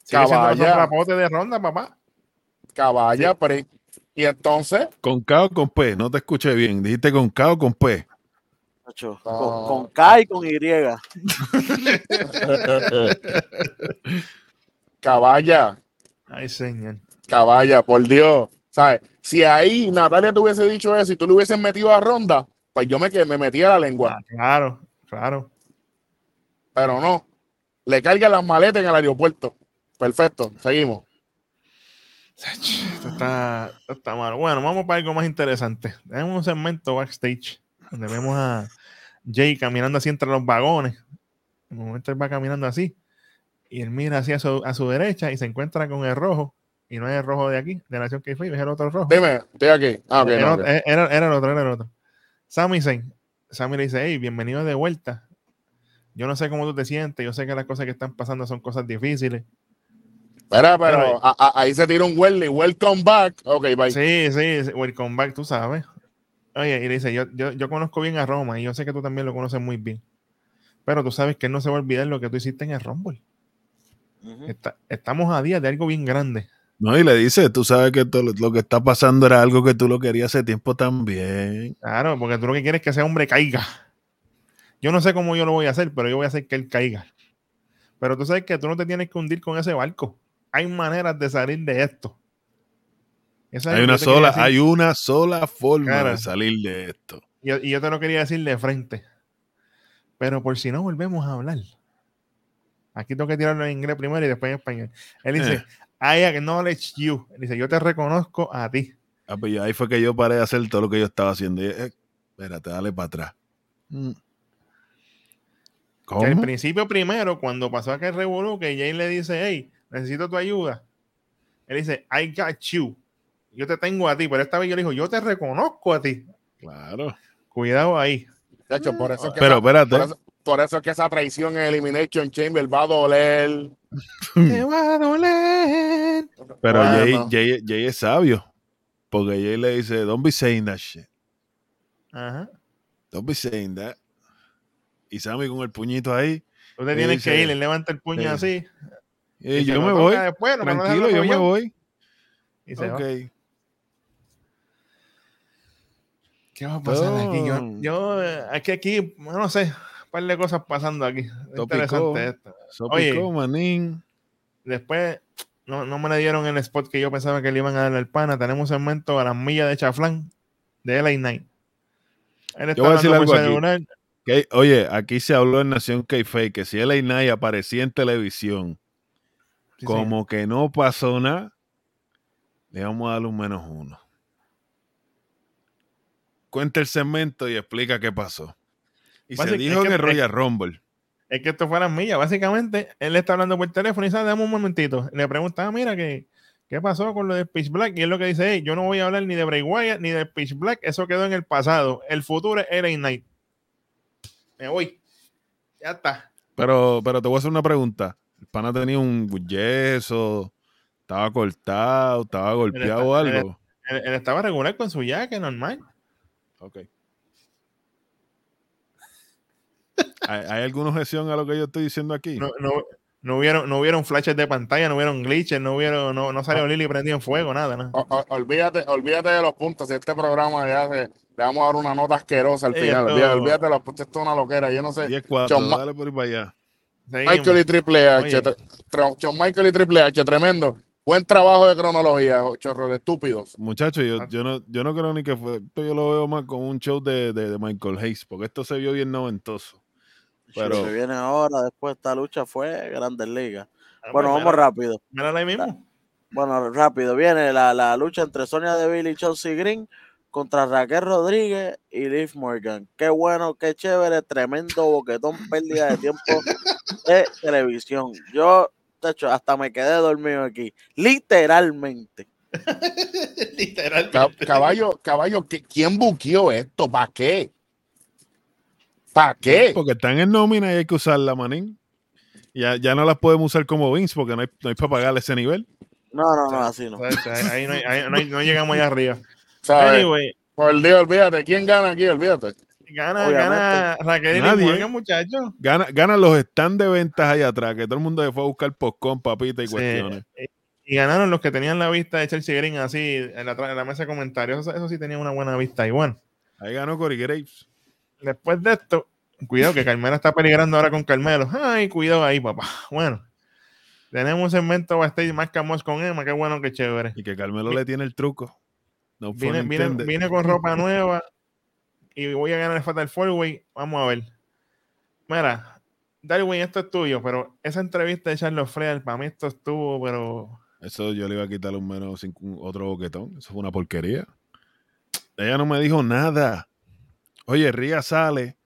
A: Caballa.
C: los trapotes de Ronda, papá.
A: caballa, pero y entonces,
B: Con K o con P, no te escuché bien. Dijiste con K o con P.
D: Con, con K y con Y.
A: caballa,
C: Ay, señor.
A: caballa, por Dios, ¿sabes? Si ahí Natalia te hubiese dicho eso y tú le hubieses metido a Ronda, pues yo me, me metía la lengua,
C: Ah, claro, claro.
A: pero no. Le cargan las maletas en el aeropuerto. Perfecto, seguimos.
C: Esto está, esto está malo. Bueno, vamos para algo más interesante. Tenemos un segmento backstage donde vemos a Jay caminando así entre los vagones. En un momento él va caminando así y él mira hacia su, a su derecha y se encuentra con el rojo. Y no es el rojo de aquí, de Nación que es el otro rojo.
A: Dime, estoy aquí. Ah, ok,
C: era,
A: no,
C: otro-
A: ok.
C: era- era el otro, era el otro. Sammy Zayn. Sammy le dice, hey, bienvenido de vuelta. Yo no sé cómo tú te sientes, yo sé que las cosas que están pasando son cosas difíciles.
A: Espera, pero
C: Pero-
A: a- a- ahí se tira un welly, welcome back. Ok, bye.
C: Sí, sí, welcome back, tú sabes. Oye, y le dice, yo, yo, yo conozco bien a Roma y yo sé que tú también lo conoces muy bien. Pero tú sabes que él no se va a olvidar lo que tú hiciste en el Rumble. Está- estamos a días de algo bien grande.
B: No, y le dice, tú sabes que todo lo- que está pasando era algo que tú lo querías hace tiempo también.
C: Claro, porque tú lo que quieres es que ese hombre caiga. Yo no sé cómo yo lo voy a hacer, pero yo voy a hacer que él caiga. Pero tú sabes que tú no te tienes que hundir con ese barco. Hay maneras de salir de esto.
B: Hay una sola, hay una sola forma de salir de esto.
C: Y yo, y yo te lo quería decir de frente. Pero por si no volvemos a hablar. Aquí tengo que tirarlo en inglés primero y después en español. Él dice,
B: Eh.
C: I acknowledge you. Él dice, yo te reconozco a ti.
B: Ah, pues ahí fue que yo paré de hacer todo lo que yo estaba haciendo. Y, eh, espérate, dale para atrás. Mm.
C: Que al
B: ¿Cómo?
C: principio primero, cuando pasó aquel revolú, que Jay le dice, hey, necesito tu ayuda. Él dice, I got you. Yo te tengo a ti. Pero esta vez yo le digo, yo te reconozco a ti.
B: Claro.
C: Cuidado ahí.
A: De hecho, por eso es que
B: Pero
A: esa-
B: espérate.
A: por eso, por eso es que esa traición en Elimination Chamber va a doler.
C: Te va a doler.
B: Pero Jay,
A: Bueno.
B: Jay- Jay es sabio. Porque Jay le dice, don't be saying that shit.
C: Ajá.
B: Don't be saying that. Y Sammy con el puñito ahí.
C: Tú te
B: Y
C: tienes
B: dice-
C: que ir, él levanta el puño
B: Sí.
C: así.
B: Y yo me voy.
C: después, no me
B: Tranquilo, yo me voy.
C: y se va.
B: Ok.
C: ¿Qué va a pasar aquí? Yo,
B: Oh.
C: yo, eh, aquí, aquí, no sé, un par de cosas pasando aquí. Interesante esto. Oye.
B: manín.
C: Después, no, no me le dieron el spot que yo pensaba que le iban a dar al pana. Tenemos un segmento a las millas de Chaflán de LA Knight. Él está
B: Yo voy a decir algo aquí. Que- oye, aquí se habló en Nación k que si LA aparecía en televisión
C: Sí,
B: como que no pasó nada, le vamos a dar un menos uno. Cuenta el segmento y explica qué pasó. Y se dijo
C: es
B: en
C: que-
B: el Royal Rumble.
C: Es que esto fue a las millas. Básicamente, él está hablando por teléfono y dice, "Ah, dame un momentito. Le pregunta, ah, mira, ¿qué, ¿qué pasó con lo de Pitch Black? Y es lo que dice, hey, yo no voy a hablar ni de Bray Wyatt ni de Pitch Black. Eso quedó en el pasado. El futuro es LA Knight. Me voy. Ya está.
B: Pero, pero te voy a hacer una pregunta. El pana tenía un yeso, estaba cortado, estaba golpeado o
C: está- él-
B: algo.
C: Él, él estaba regular con su jaque, normal.
B: Ok. ¿Hay, hay alguna objeción a lo que yo estoy diciendo aquí?
C: No, no, no hubieron, no hubieron flashes de pantalla, no hubieron glitches, no hubieron, no, no salió Lily prendido en fuego, nada, nada.
A: O- o- olvídate, olvídate de los puntos. Si este programa ya se- le vamos a dar una nota asquerosa al final.
C: esto-
A: Olvídate, olvídate de los puntos. Esto es una loquera. Yo no sé.
B: 10-4,
A: John Ma-
B: dale por ahí para allá.
C: Seguimos.
A: Michael y Triple H. John Michael y Triple H, tremendo. Buen trabajo de cronología, chorro de estúpidos.
B: Muchachos, yo,
C: Ah.
B: yo, no, yo no creo ni que fue. Esto yo lo veo más como un show de, de, de Michael Hayes, porque esto se vio bien noventoso. Pero-
D: Lo que viene ahora, después de esta lucha, fue Grandes Ligas.
C: Ah,
D: Bueno,
C: pues,
D: vamos
C: mira-
D: rápido.
C: mírala ahí mismo.
D: Bueno, rápido. Viene la, la lucha entre Sonia Deville y Chelsea Green contra Raquel Rodríguez y Liv Morgan. Qué bueno, qué chévere, tremendo boquetón, pérdida de tiempo de televisión. Yo, de hecho, hasta me quedé dormido aquí. Literalmente.
C: Literal.
A: Ca- Caballo, caballo, ¿qui- ¿quién buqueó esto? ¿Para qué? ¿Para qué?
B: Porque están en nómina y hay que usarla, manín. Ya, ya no las podemos usar como Vince porque no hay, no hay para pagarle ese nivel.
D: No, no, no, así no.
C: Ahí, ahí no, hay- ahí no hay- no llegamos allá arriba.
A: ¿Sabes?
C: Anyway,
A: Por Dios, olvídate. ¿Quién gana aquí? Olvídate.
C: gana,
D: Obviamente.
C: gana Raquel y. Morgan, muchachos.
B: Gana, ganan los stands de ventas allá atrás, que todo el mundo se fue a buscar postcón, papita y
C: Sí.
B: cuestiones.
C: Y ganaron los que tenían la vista de Chelsea Green así en la, en la mesa de comentarios. Eso, eso sí tenía una buena vista. Bueno,
B: Ahí ganó Corey Graves.
C: Después de esto, cuidado que Carmelo está peligrando ahora con Carmelo. Ay, cuidado ahí, papá. Bueno, tenemos un segmento backstage más camos con Emma. Qué bueno, qué chévere.
B: Y que Carmelo le tiene el truco. No
C: Vine, vine,
B: Nintendo.
C: vine con ropa nueva y voy a ganar el Fatal Four Way. Vamos a ver. Mira, Darwin, esto es tuyo, pero esa entrevista de Charles Flair, para mí esto estuvo, pero
B: Eso yo le iba a quitar un menos cinco- un- otro boquetón. Eso fue una porquería. Ella no me dijo nada. Oye, Ría sale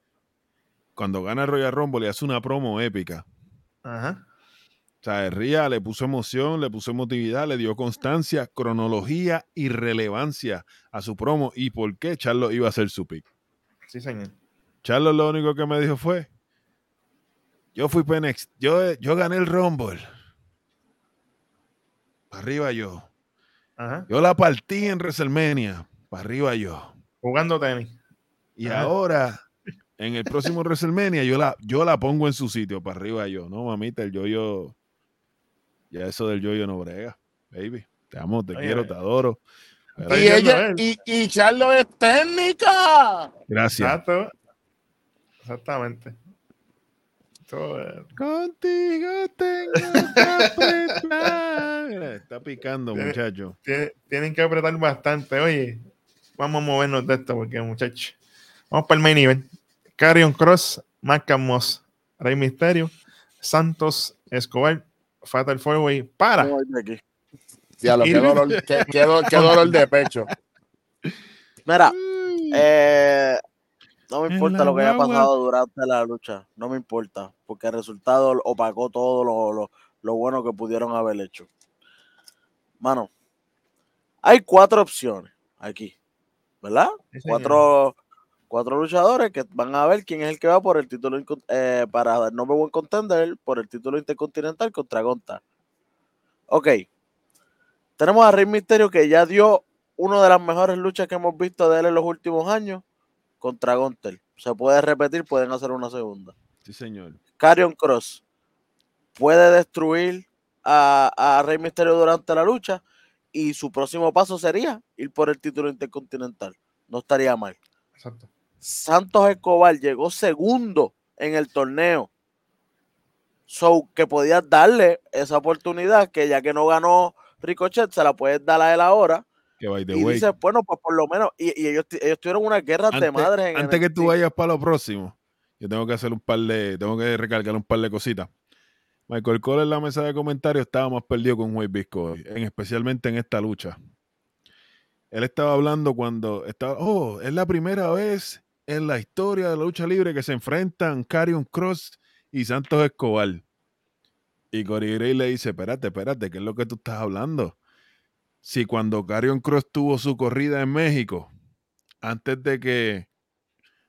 B: cuando gana Royal Rumble y hace una promo épica.
C: ajá.
B: O sea, Ría le puso emoción, le puso emotividad, le dio constancia, cronología y relevancia a su promo y por qué Charlo iba a ser su pick.
C: Sí, señor.
B: Charlo lo único que me dijo fue, yo fui Penex, yo, yo gané el Rumble. Para arriba yo.
C: Ajá.
B: Yo la partí en WrestleMania. Para arriba yo.
C: Jugando tenis.
B: Y
C: Ajá.
B: ahora, en el próximo WrestleMania, yo la, yo la pongo en su sitio. Para arriba yo. No, mamita, el yo-yo. Ya eso del yo-yo no brega. Baby. Te amo, te
C: Oye,
B: quiero, te adoro. Pero-
A: Y ella, y, y Charlo es técnica.
B: gracias.
C: Exacto. Exactamente. Eh,
B: Contigo tengo que apretar. Está picando, muchacho.
C: tiene- tienen que apretar bastante. Oye, vamos a movernos de esto porque, muchachos. Vamos para el main event. Carrion Cross, Marcus Moss, Rey Misterio, Santos Escobar, Fatal Four Way para.
A: Diablo, qué dolor, qué, qué do- qué dolor de pecho.
D: Mira, eh, no me importa lo que haya pasado durante la lucha. No me importa. Porque el resultado opacó todo lo, lo- lo bueno que pudieron haber hecho. Mano, hay cuatro opciones aquí. ¿Verdad?
C: Sí,
D: cuatro, cuatro luchadores que van a ver quién es el que va por el título eh, para el number one contender por el título intercontinental contra Gonta. Ok. Tenemos a Rey Misterio que ya dio una de las mejores luchas que hemos visto de él en los últimos años contra Gontel. Se puede repetir, pueden hacer una segunda.
B: Sí, señor.
D: Carrion Cross puede destruir a, a Rey Misterio durante la lucha y su próximo paso sería ir por el título intercontinental. No estaría mal.
C: Exacto.
D: Santos Escobar llegó segundo en el torneo. So que podías darle esa oportunidad que ya que no ganó Ricochet, se la puedes dar a él ahora.
B: Que by the
D: y
B: way.
D: dices, bueno, pues por lo menos. Y, y ellos, ellos tuvieron unas guerras de madres en
B: antes que tú vayas para lo próximo, yo tengo que hacer un par de, tengo que recargar un par de cositas. Michael Cole en la mesa de comentarios estaba más perdido con White Bisco, en, especialmente en esta lucha. Él estaba hablando cuando estaba, oh, es la primera vez en la historia de la lucha libre que se enfrentan Carrion Cross y Santos Escobar. Y Corey Gray le dice, espérate, espérate, ¿qué es lo que tú estás hablando? Si cuando Carrion Cross tuvo su corrida en México, antes de que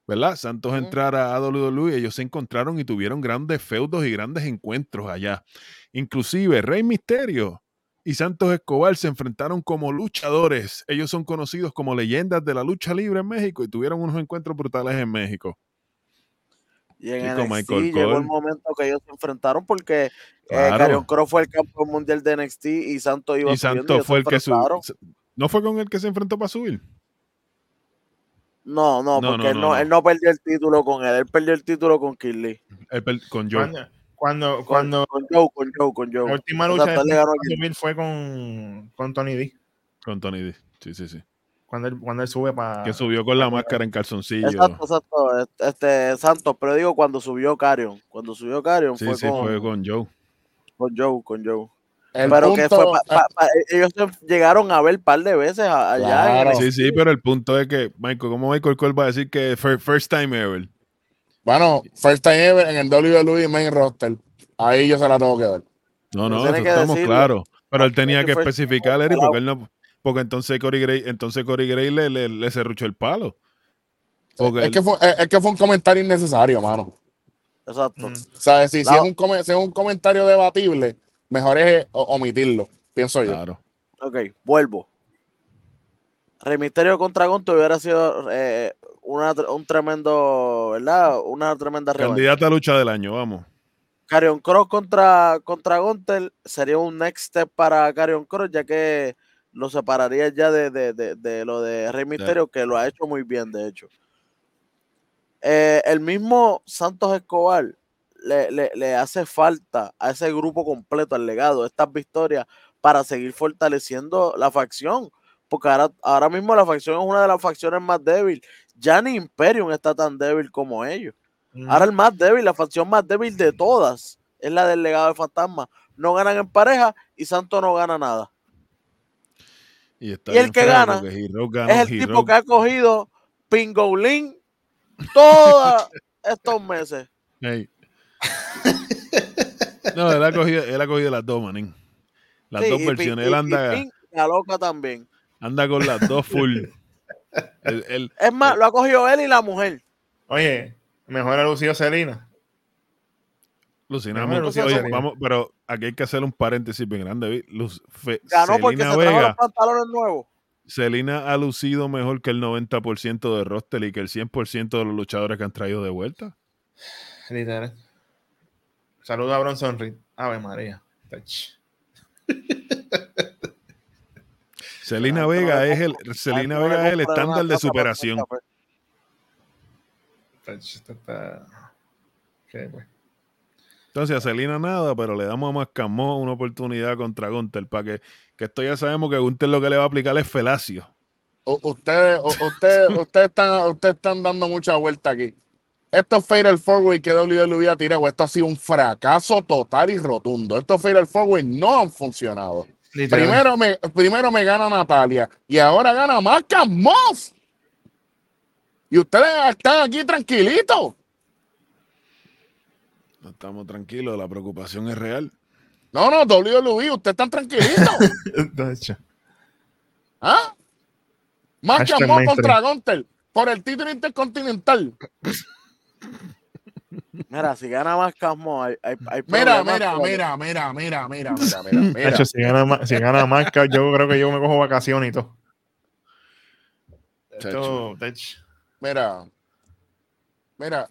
B: ¿verdad? Santos entrara a WWE, ellos se encontraron y tuvieron grandes feudos y grandes encuentros allá. Inclusive Rey Misterio y Santos Escobar se enfrentaron como luchadores. Ellos son conocidos como leyendas de la lucha libre en México y tuvieron unos encuentros brutales en México.
D: Y en
B: Chico,
D: NXT
B: Michael
D: llegó el momento que ellos se enfrentaron porque eh,
B: Claro.
D: Kross fue el campeón mundial de NXT y Santos iba
B: Y
D: subiendo
B: Santos
D: ellos se
B: fue el que
D: enfrentaron.
B: subió. ¿No fue con el que se enfrentó para subir?
D: No, no,
B: No,
D: porque
B: no,
D: él,
B: no,
D: no,
B: no.
D: él no perdió el título con él, él perdió el título con Kirli.
B: El pel- con Joe.
C: Cuando, cuando,
D: Con,
C: cuando
D: con Joe, con Joe, con Joe.
C: la última lucha de. Bill fue con, con Tony D.
B: Con Tony D. Sí, sí, sí.
C: Cuando él, cuando él sube para.
B: Que subió con la máscara en calzoncillo.
D: Exacto, exacto. Este, este, Santos, pero digo cuando subió Carion. Cuando subió Carion
B: Sí,
D: fue,
B: sí,
D: con,
B: fue con Joe.
D: con Joe, con Joe.
A: El
D: pero que
A: punto-
D: fue pa- pa- pa- ellos llegaron a ver un par de veces allá
A: Claro.
B: Sí, sí, pero el punto es que, Michael, ¿cómo Michael Cole va a decir que fir- first time ever?
A: Bueno, first time ever en el WWE main roster. Ahí yo se la tengo que ver.
B: No, no, eso estamos claros. Pero él tenía
D: que
B: especificar, porque él no, porque entonces Corey Gray, entonces Corey Gray le, le, le cerruchó el palo. Porque
A: Es
B: él-
A: que, fue, es, es que fue un comentario innecesario, mano.
D: Exacto.
C: Mm.
A: O sea, si, si es, un si es un comentario debatible, mejor es eh, omitirlo, pienso yo.
B: claro.
D: Ok, vuelvo. Rey Misterio contra Gonto hubiera sido eh, una, un tremendo, ¿verdad? Una tremenda.
B: Candidata a lucha del año, vamos.
D: Carion Cross contra, contra Gunter sería un next step para Carion Cross, ya que lo separaría ya de, de- de- de lo de Rey Misterio, que lo ha hecho muy bien, de hecho. Eh, el mismo Santos Escobar le, le- le hace falta a ese grupo completo, al legado, estas victorias, para seguir fortaleciendo la facción. Porque ahora, ahora mismo la facción es una de las facciones más débiles. Ya ni Imperium está tan débil como ellos.
C: Mm.
D: Ahora el más débil, la facción más débil de todas, es la del legado de fantasma. No ganan en pareja y Santo no gana nada.
B: Y,
D: Y el que gana es el
B: Hero-
D: tipo que ha cogido Pingolín todos estos meses.
B: No, él ha cogido, él ha cogido las dos, manín. Las
D: Sí,
B: dos
D: y
B: versiones.
D: y-
B: Él
D: y
B: anda,
D: Pin la loca también.
B: Anda con las dos full. Él-
D: Es más, lo ha cogido él y la mujer.
C: Oye, mejor ha lucido Selena.
B: Lucina, vamos-
C: Lucía
B: oye,
C: Selena.
B: vamos, pero aquí hay que hacer un paréntesis bien grande. Luz- Fe-
D: Ganó porque se
B: Selena
D: trajo
B: Vega,
D: los pantalones nuevos.
B: Selena ha lucido mejor que el 90% de roster y que el 100% de los luchadores que han traído de vuelta.
C: Literal. Saluda a Bronson Reed. Ave María.
D: Ah,
B: Vega es el, Selena Vega es el estándar de superación.
C: esto. ¿Qué, pues?
B: Entonces a Selena nada, pero le damos a Mascamó una oportunidad contra Gunter para que, que esto ya sabemos que Gunter lo que le va a aplicar es felacio.
A: Ustedes, ustedes, ustedes, están, ustedes están dando mucha vuelta aquí. Estos Fatal Forward que WWE ha tirado, esto ha sido un fracaso total y rotundo. Estos Fatal Forward no han funcionado. Primero me, primero me gana Natalia y ahora gana Marca Moss. Y ustedes están aquí tranquilitos.
B: No estamos tranquilos, la preocupación es real.
A: No, no, WWE, ustedes están tranquilitos. ¿Ah? Marca Moss contra Gunter por el título intercontinental.
D: Mira, si gana más Casmo, hay, hay, hay
A: Mira, mira, mira, mira, mira, mira, mira, mira, mira.
C: Tacho, si gana, ma- si gana más, yo creo que yo me cojo vacaciones y todo. Esto.
A: Mira, mira,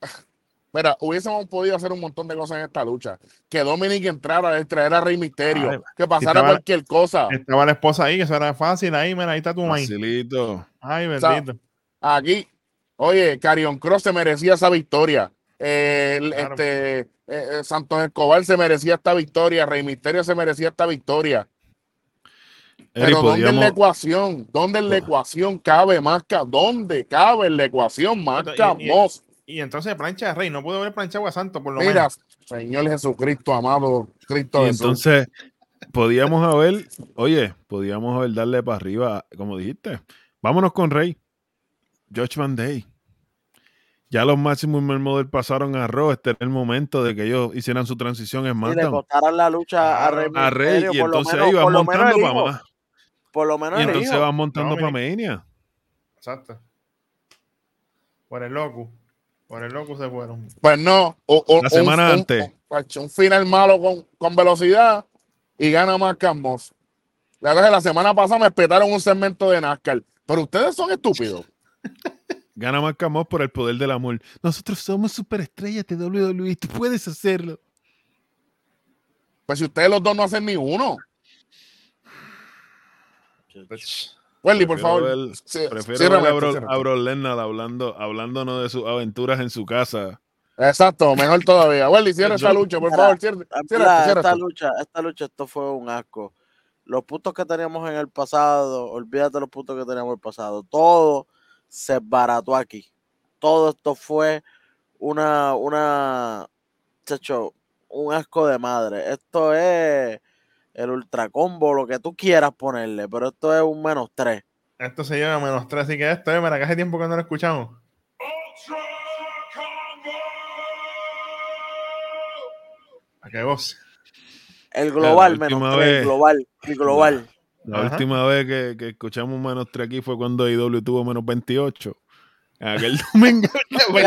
A: mira, hubiésemos podido hacer un montón de cosas en esta lucha. Que Dominic entrara traer a Rey Misterio,
C: Ay,
A: que pasara
C: estaba-
A: cualquier cosa.
C: Estaba la esposa ahí, que eso era fácil. Ahí, mira, ahí está tu maíz.
B: Facilito.
C: Ay,
A: sea,
C: bendito.
A: Aquí, oye, Carion Cross se merecía esa victoria. Eh, el-
C: Claro.
A: este, eh, eh, Santos Escobar se merecía esta victoria. Rey Misterio se merecía esta victoria.
B: Eri,
A: Pero ¿dónde en
B: podíamos-
A: la ecuación? ¿Dónde en la ecuación cabe Masca? ¿Dónde cabe en la ecuación Masca
C: Y- y-
A: Moss?
C: Y entonces plancha de rey. No pudo haber planchado a Santo, por lo
A: Mira,
C: menos.
A: Señor Jesucristo, amado Cristo
B: Y
A: Jesús.
B: entonces podíamos haber, oye, podíamos haber darle para arriba, como dijiste. Vámonos con Rey. Judgment Day. Ya los máximos Model pasaron a Raw. Este era el momento de que ellos hicieran su transición en
D: Y le
B: SmackDown.
D: costaran la lucha a Rey
B: A Rey.
D: Misterio,
B: Y entonces
D: menos-
B: ahí
D: menos
B: montando para más.
D: Por lo menos
B: Y entonces vas montando para. Mania.
C: Exacto. Por el loco. Por el loco se fueron.
A: Pues no. o- o-
B: La semana
A: un,
B: antes.
A: Un, pacho, un final malo con, con velocidad y gana más Camos. La verdad es que la semana pasada me espetaron un segmento de NASCAR. Pero ustedes son estúpidos.
B: Gana más Camos por el poder del amor. Nosotros somos superestrellas de WWE. Tú puedes hacerlo.
A: Pues si ustedes los dos no hacen ni uno. Welly, por favor.
B: ver-
A: Sí,
B: Prefiero ver a Bro, a Lesnar hablando, hablándonos de sus aventuras en su casa.
A: Exacto, mejor todavía. Welly, cierra esta lucha, por favor. Cierra, cierra
D: esta lucha, esta lucha, esto fue un asco. Los puntos que teníamos en el pasado, olvídate los puntos que teníamos en el pasado. Todo se barató aquí. Todo esto fue una, una, chacho, un asco de madre. Esto es el ultra combo, lo que tú quieras ponerle, pero esto es un menos tres.
C: Esto se lleva a menos 3, así que esto es, mira, que hace tiempo que no lo escuchamos. ¿A qué voz?
D: El global, menos tres,
B: vez-
D: el global, el global.
B: La
C: Ajá.
B: última vez que, que escuchamos menos 3 aquí fue cuando IW tuvo menos 28. Aquel domingo.
C: Me-
D: Pues,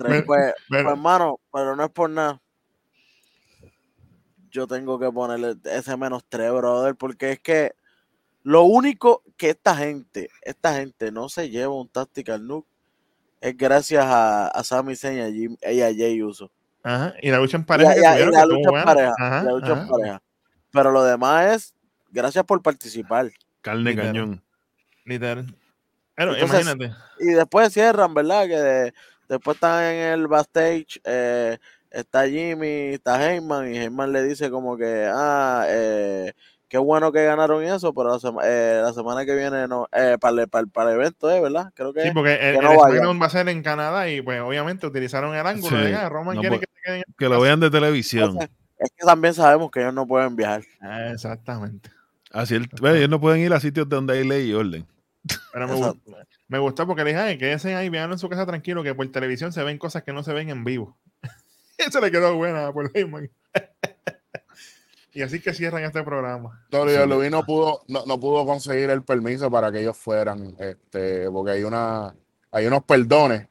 C: me-
D: Pues, hermano, pero no es por nada. Yo tengo que ponerle ese menos tres, brother, porque es que lo único que esta gente, esta gente no se lleva un tactical nuke es gracias a, a Sami Zayn y a, Jim- y a Jay Uso.
C: Ajá, y la lucha en
D: Y,
C: pareja
D: y y
C: tuvieron,
D: la lucha en pareja,
C: Ajá,
D: la lucha en pareja. Pero lo demás es gracias por participar.
B: Carne
C: Literal.
B: cañón.
C: Literal. Pero
D: Entonces,
C: imagínate.
D: Y después cierran, ¿verdad? Que de- después están en el backstage, eh, está Jimmy, está Heyman, y Heyman le dice como que, ah, eh, qué bueno que ganaron eso, pero la, sema- eh, la semana que viene no, eh, para, el, para, para el evento, ¿eh? ¿verdad? Creo que
C: Sí, porque el,
D: que no
C: el
D: vayan.
C: SmackDown va a ser en Canadá y pues obviamente utilizaron el ángulo
B: Sí,
C: de ah, Roman
B: no
C: quiere
B: puede-
C: que se queden.
B: Que lo vean de televisión.
D: Es que también sabemos que ellos no pueden viajar.
C: Ah, exactamente.
B: Así el- ellos no pueden ir a sitios donde hay ley y orden.
C: Pero me, gustó, me gustó porque le dije, "Ay, quédense ahí, veanlo en su casa tranquilo, que por televisión se ven cosas que no se ven en vivo. Eso le quedó buena por Heyman. y así que cierran este programa.
A: WWE no pudo, no, no pudo conseguir el permiso para que ellos fueran, este, porque hay una, hay unos perdones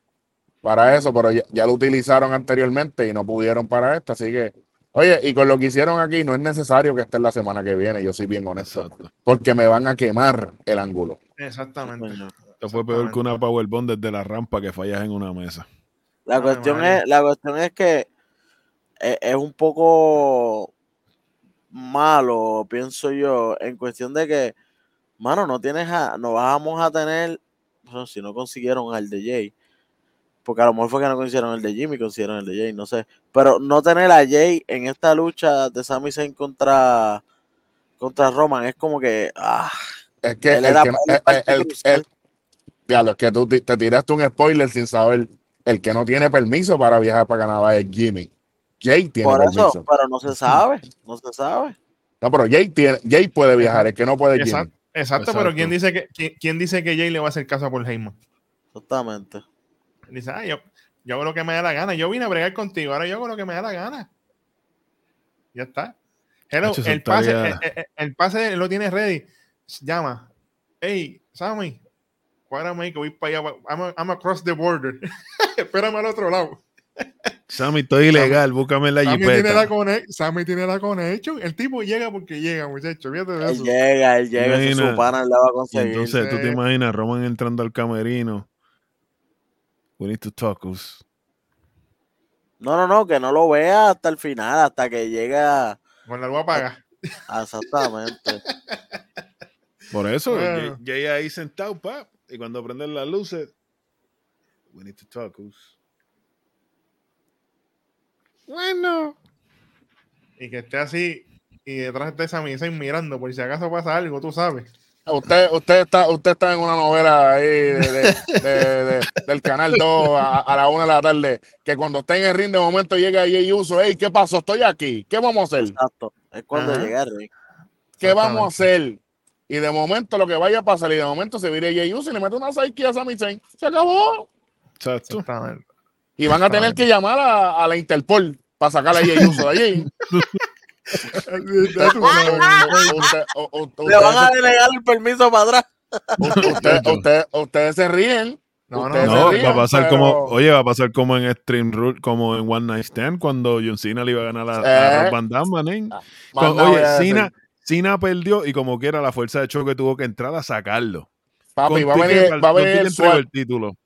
A: para eso, pero ya, ya lo utilizaron anteriormente y no pudieron para esto, así que, oye, y con lo que hicieron aquí, no es necesario que esté la semana que viene, yo soy bien honesto,
B: Exacto.
A: porque me van a quemar el ángulo.
C: Exactamente.
B: Esto fue peor que una Powerbomb desde la rampa que fallas en una mesa.
D: La
C: Ay,
D: cuestión es, la cuestión es que es, es un poco malo, pienso yo, en cuestión de que, mano, no tienes a, no vamos a tener, bueno, si no consiguieron al Jay, porque a lo mejor fue que no consiguieron el de Jimmy, consiguieron el de Jay, no sé, pero no tener a Jay en esta lucha de Sami Zayn contra contra Roman es como que, ah,
A: Es que,
D: él
A: el
D: era
A: que no-
D: el
A: es que tú te tiraste un spoiler sin saber, el que no tiene permiso para viajar para Canadá es Jimmy. Jay tiene
D: por eso,
A: permiso.
D: pero no se sabe, no se sabe.
A: No, pero Jay, tiene, Jay puede viajar, el que no puede es Jimmy.
C: Exacto, exacto, pero
B: Exacto.
C: ¿quién dice, que, quién, quién dice que Jay le va a hacer caso a Paul Heyman?
D: Exactamente.
C: Dice, ah, yo, yo hago lo que me da la gana. Yo vine a bregar contigo, ahora yo hago lo que me da la gana. Ya está. Hello, el, pase,
B: estaría-
C: el, el- el pase lo tienes ready. Llama. Hey, Sammy, cuádrame que voy para allá. I'm, I'm across the border. Espérame al otro lado.
B: Sammy, estoy ilegal, búscame la
C: Sammy tiene, la
B: jipeta.
C: conex- Sammy tiene la conexión. El tipo llega porque llega, muchacho. Fíjate de
D: Él
C: eso.
D: llega, él llega, su pana la va a conseguir.
B: entonces tú te
C: Sí.
B: imaginas Roman entrando al camerino. We need to talk us.
D: No, no, no, que no lo vea hasta el final, hasta que llega
C: Con la luz apagada.
D: a- exactamente.
B: Por eso,
C: Bueno.
B: Jay, Jay ahí sentado, pap, y cuando prenden las luces, we need to talk us. Bueno.
C: Y que esté así. Y detrás de esa misa mirando por si acaso pasa algo, tú sabes.
A: Usted, usted, está, usted está en una novela ahí de- de- de- de- del Canal 2 a, a la una de la tarde, que cuando esté en el ring de momento llega Jay Uso, hey, ¿qué pasó? Estoy aquí, ¿qué vamos a hacer?
D: Exacto. Es cuando
C: Ajá.
D: llega el ring.
A: ¿Qué vamos a hacer? Y de momento lo que vaya a pasar, y de momento se vire Jay Uso y le mete una sidekick a Sami Zayn. Se acabó.
B: Exacto.
C: Exactamente.
A: Y van a tener que llamar a, a la Interpol para sacar a Jay Uso de allí.
D: Le van a delegar el permiso para atrás.
A: Usted- usted- ustedes se ríen,
C: No, no, no.
A: rían,
B: va a pasar
A: pero-
B: como, oye, va a pasar como en Stream Rule, como en One Night Stand, cuando John Cena le iba a ganar a, a
A: Eh.
B: Rob Van Damme, manín. Oye,
A: a.
B: Cena, Cena perdió y como quiera la fuerza de choque tuvo que entrar a sacarlo.
A: Papi, va a
B: ticket
A: venir,
B: al-
A: va a
B: con
A: venir
B: ticket
A: el SWAT,
B: el título.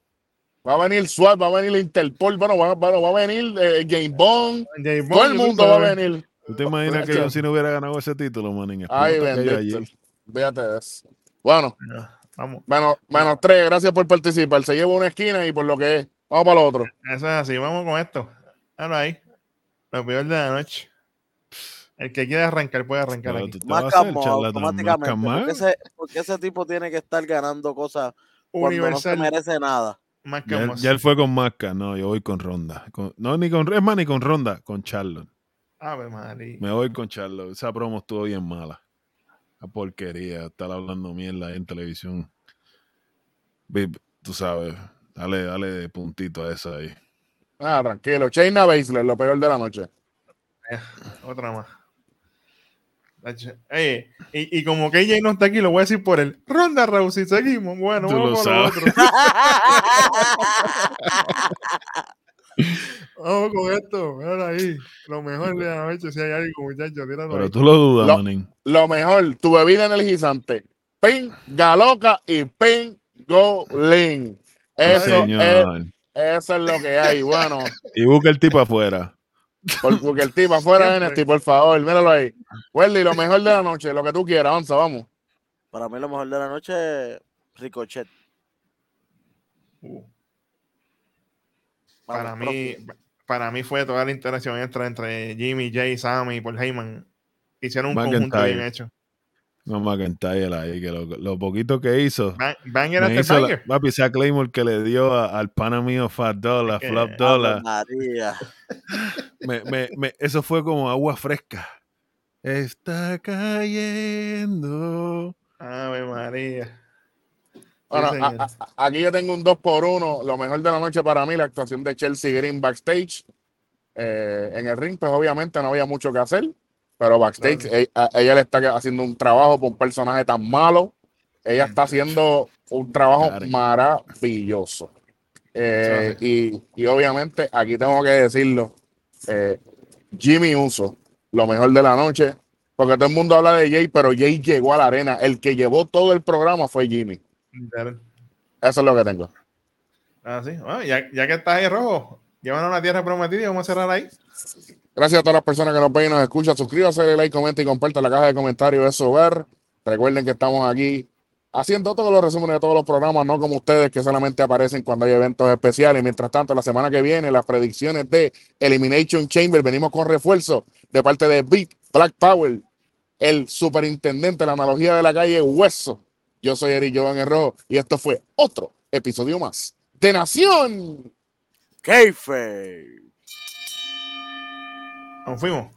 A: va a venir SWAT, va a venir Interpol, bueno, va, bueno, va a venir eh, James Bond, todo el mundo va a venir.
B: ¿Tú te imaginas que. John Cena hubiera ganado ese título, manín?
A: Ay, bendito. Fíjate de eso. Bueno,
C: Vamos.
A: menos, menos tres, gracias por participar. Se lleva una esquina y por lo que es. Vamos para lo otro.
C: Eso es así, vamos con esto. Ahora ahí. Lo peor de la noche. El que quiera arrancar puede arrancar
B: Pero
C: aquí.
B: charlatán,
D: automáticamente.
B: marca
D: ¿Por qué,
B: más.
D: ese, por qué ese tipo tiene que estar ganando cosas cuando no se
C: Universal.
D: merece nada?
B: Ya,
C: Marcamos.
B: ya él fue con Masca, no, yo voy con Ronda. Con- no, ni con, es más, ni con Ronda, con Charlotte.
C: Ave María.
B: Me voy con Charlotte. Esa promo estuvo bien mala. La porquería, estar hablando mierda en televisión. Tú sabes, dale, dale de puntito a esa ahí.
A: Ah, tranquilo. Shayna Baszler, lo peor de la noche.
C: Otra más. Oye, y, y como que ella no está aquí, lo voy a decir por él. Ronda Rousey, seguimos. Bueno,
B: Tú lo
C: vamos con lo
B: sabes.
C: otro. Vamos con esto. Mira ahí. Lo mejor de la noche, si hay algo, muchachos. Tíralo
B: Pero
C: ahí.
B: tú lo dudas,
A: Lo-
B: manín.
A: Lo mejor, tu bebida energizante. Pin, galoca y pin, go, lean.
B: Sí,
A: Eso es, eso es lo que hay. Bueno,
B: Y busca el tipo afuera.
A: por- porque el tipo afuera de. Nesti, por favor, míralo ahí. Wendy, lo mejor de la noche, lo que tú quieras, onza, vamos.
D: Para mí lo mejor de la noche, Ricochet.
C: Uh,
D: Para
C: mí, para mí fue toda la interacción extra entre Jimmy, Jay, Sammy y Paul Heyman. Hicieron un
B: McIntyre.
C: conjunto bien hecho.
B: No McIntyre ahí, que lo, lo poquito que hizo.
C: Bang- Banger after
B: hizo la,
C: banger.
B: papi, esa Claymore que le dio a- al pana mío Fat Dollar,
C: que-
B: Flop
D: Ave
B: Dollar.
D: María.
B: me, me, me- eso fue como agua fresca. Está cayendo.
C: Ave María.
A: Bueno,
C: señor.
A: a- a- aquí yo tengo un 2 por 1 Lo mejor de la noche para mí, la actuación de Chelsea Green backstage. Eh, en el ring, pues obviamente no había mucho que hacer. Pero backstage,
C: Claro.
A: e- ella le está haciendo un trabajo por un personaje tan malo. Ella está haciendo un trabajo
B: Claro.
A: maravilloso. Eh, y obviamente, aquí tengo que decirlo: eh, Jimmy Uso, lo mejor de la noche. Porque todo el mundo habla de Jay, pero Jay llegó a la arena. El que llevó todo el programa fue Jimmy. Eso es lo que tengo.
C: Ah, sí. Bueno, ya, ya que estás ahí rojo, llévanos a la tierra prometida y vamos a cerrar ahí.
A: Gracias a todas las personas que nos ven y nos escuchan. Suscríbase, dale like, comenta y comparta la caja de comentarios de su hogar. Recuerden que estamos aquí haciendo todos los resúmenes de todos los programas, no como ustedes que solamente aparecen cuando hay eventos especiales. Mientras tanto, la semana que viene, las predicciones de Elimination Chamber, venimos con refuerzo de parte de Big Black Power, el superintendente, la analogía de la calle Hueso. Yo soy Eric Jovan Rojo y esto fue otro episodio más de Nación.
D: Kayfabe.
C: Nos fuimos.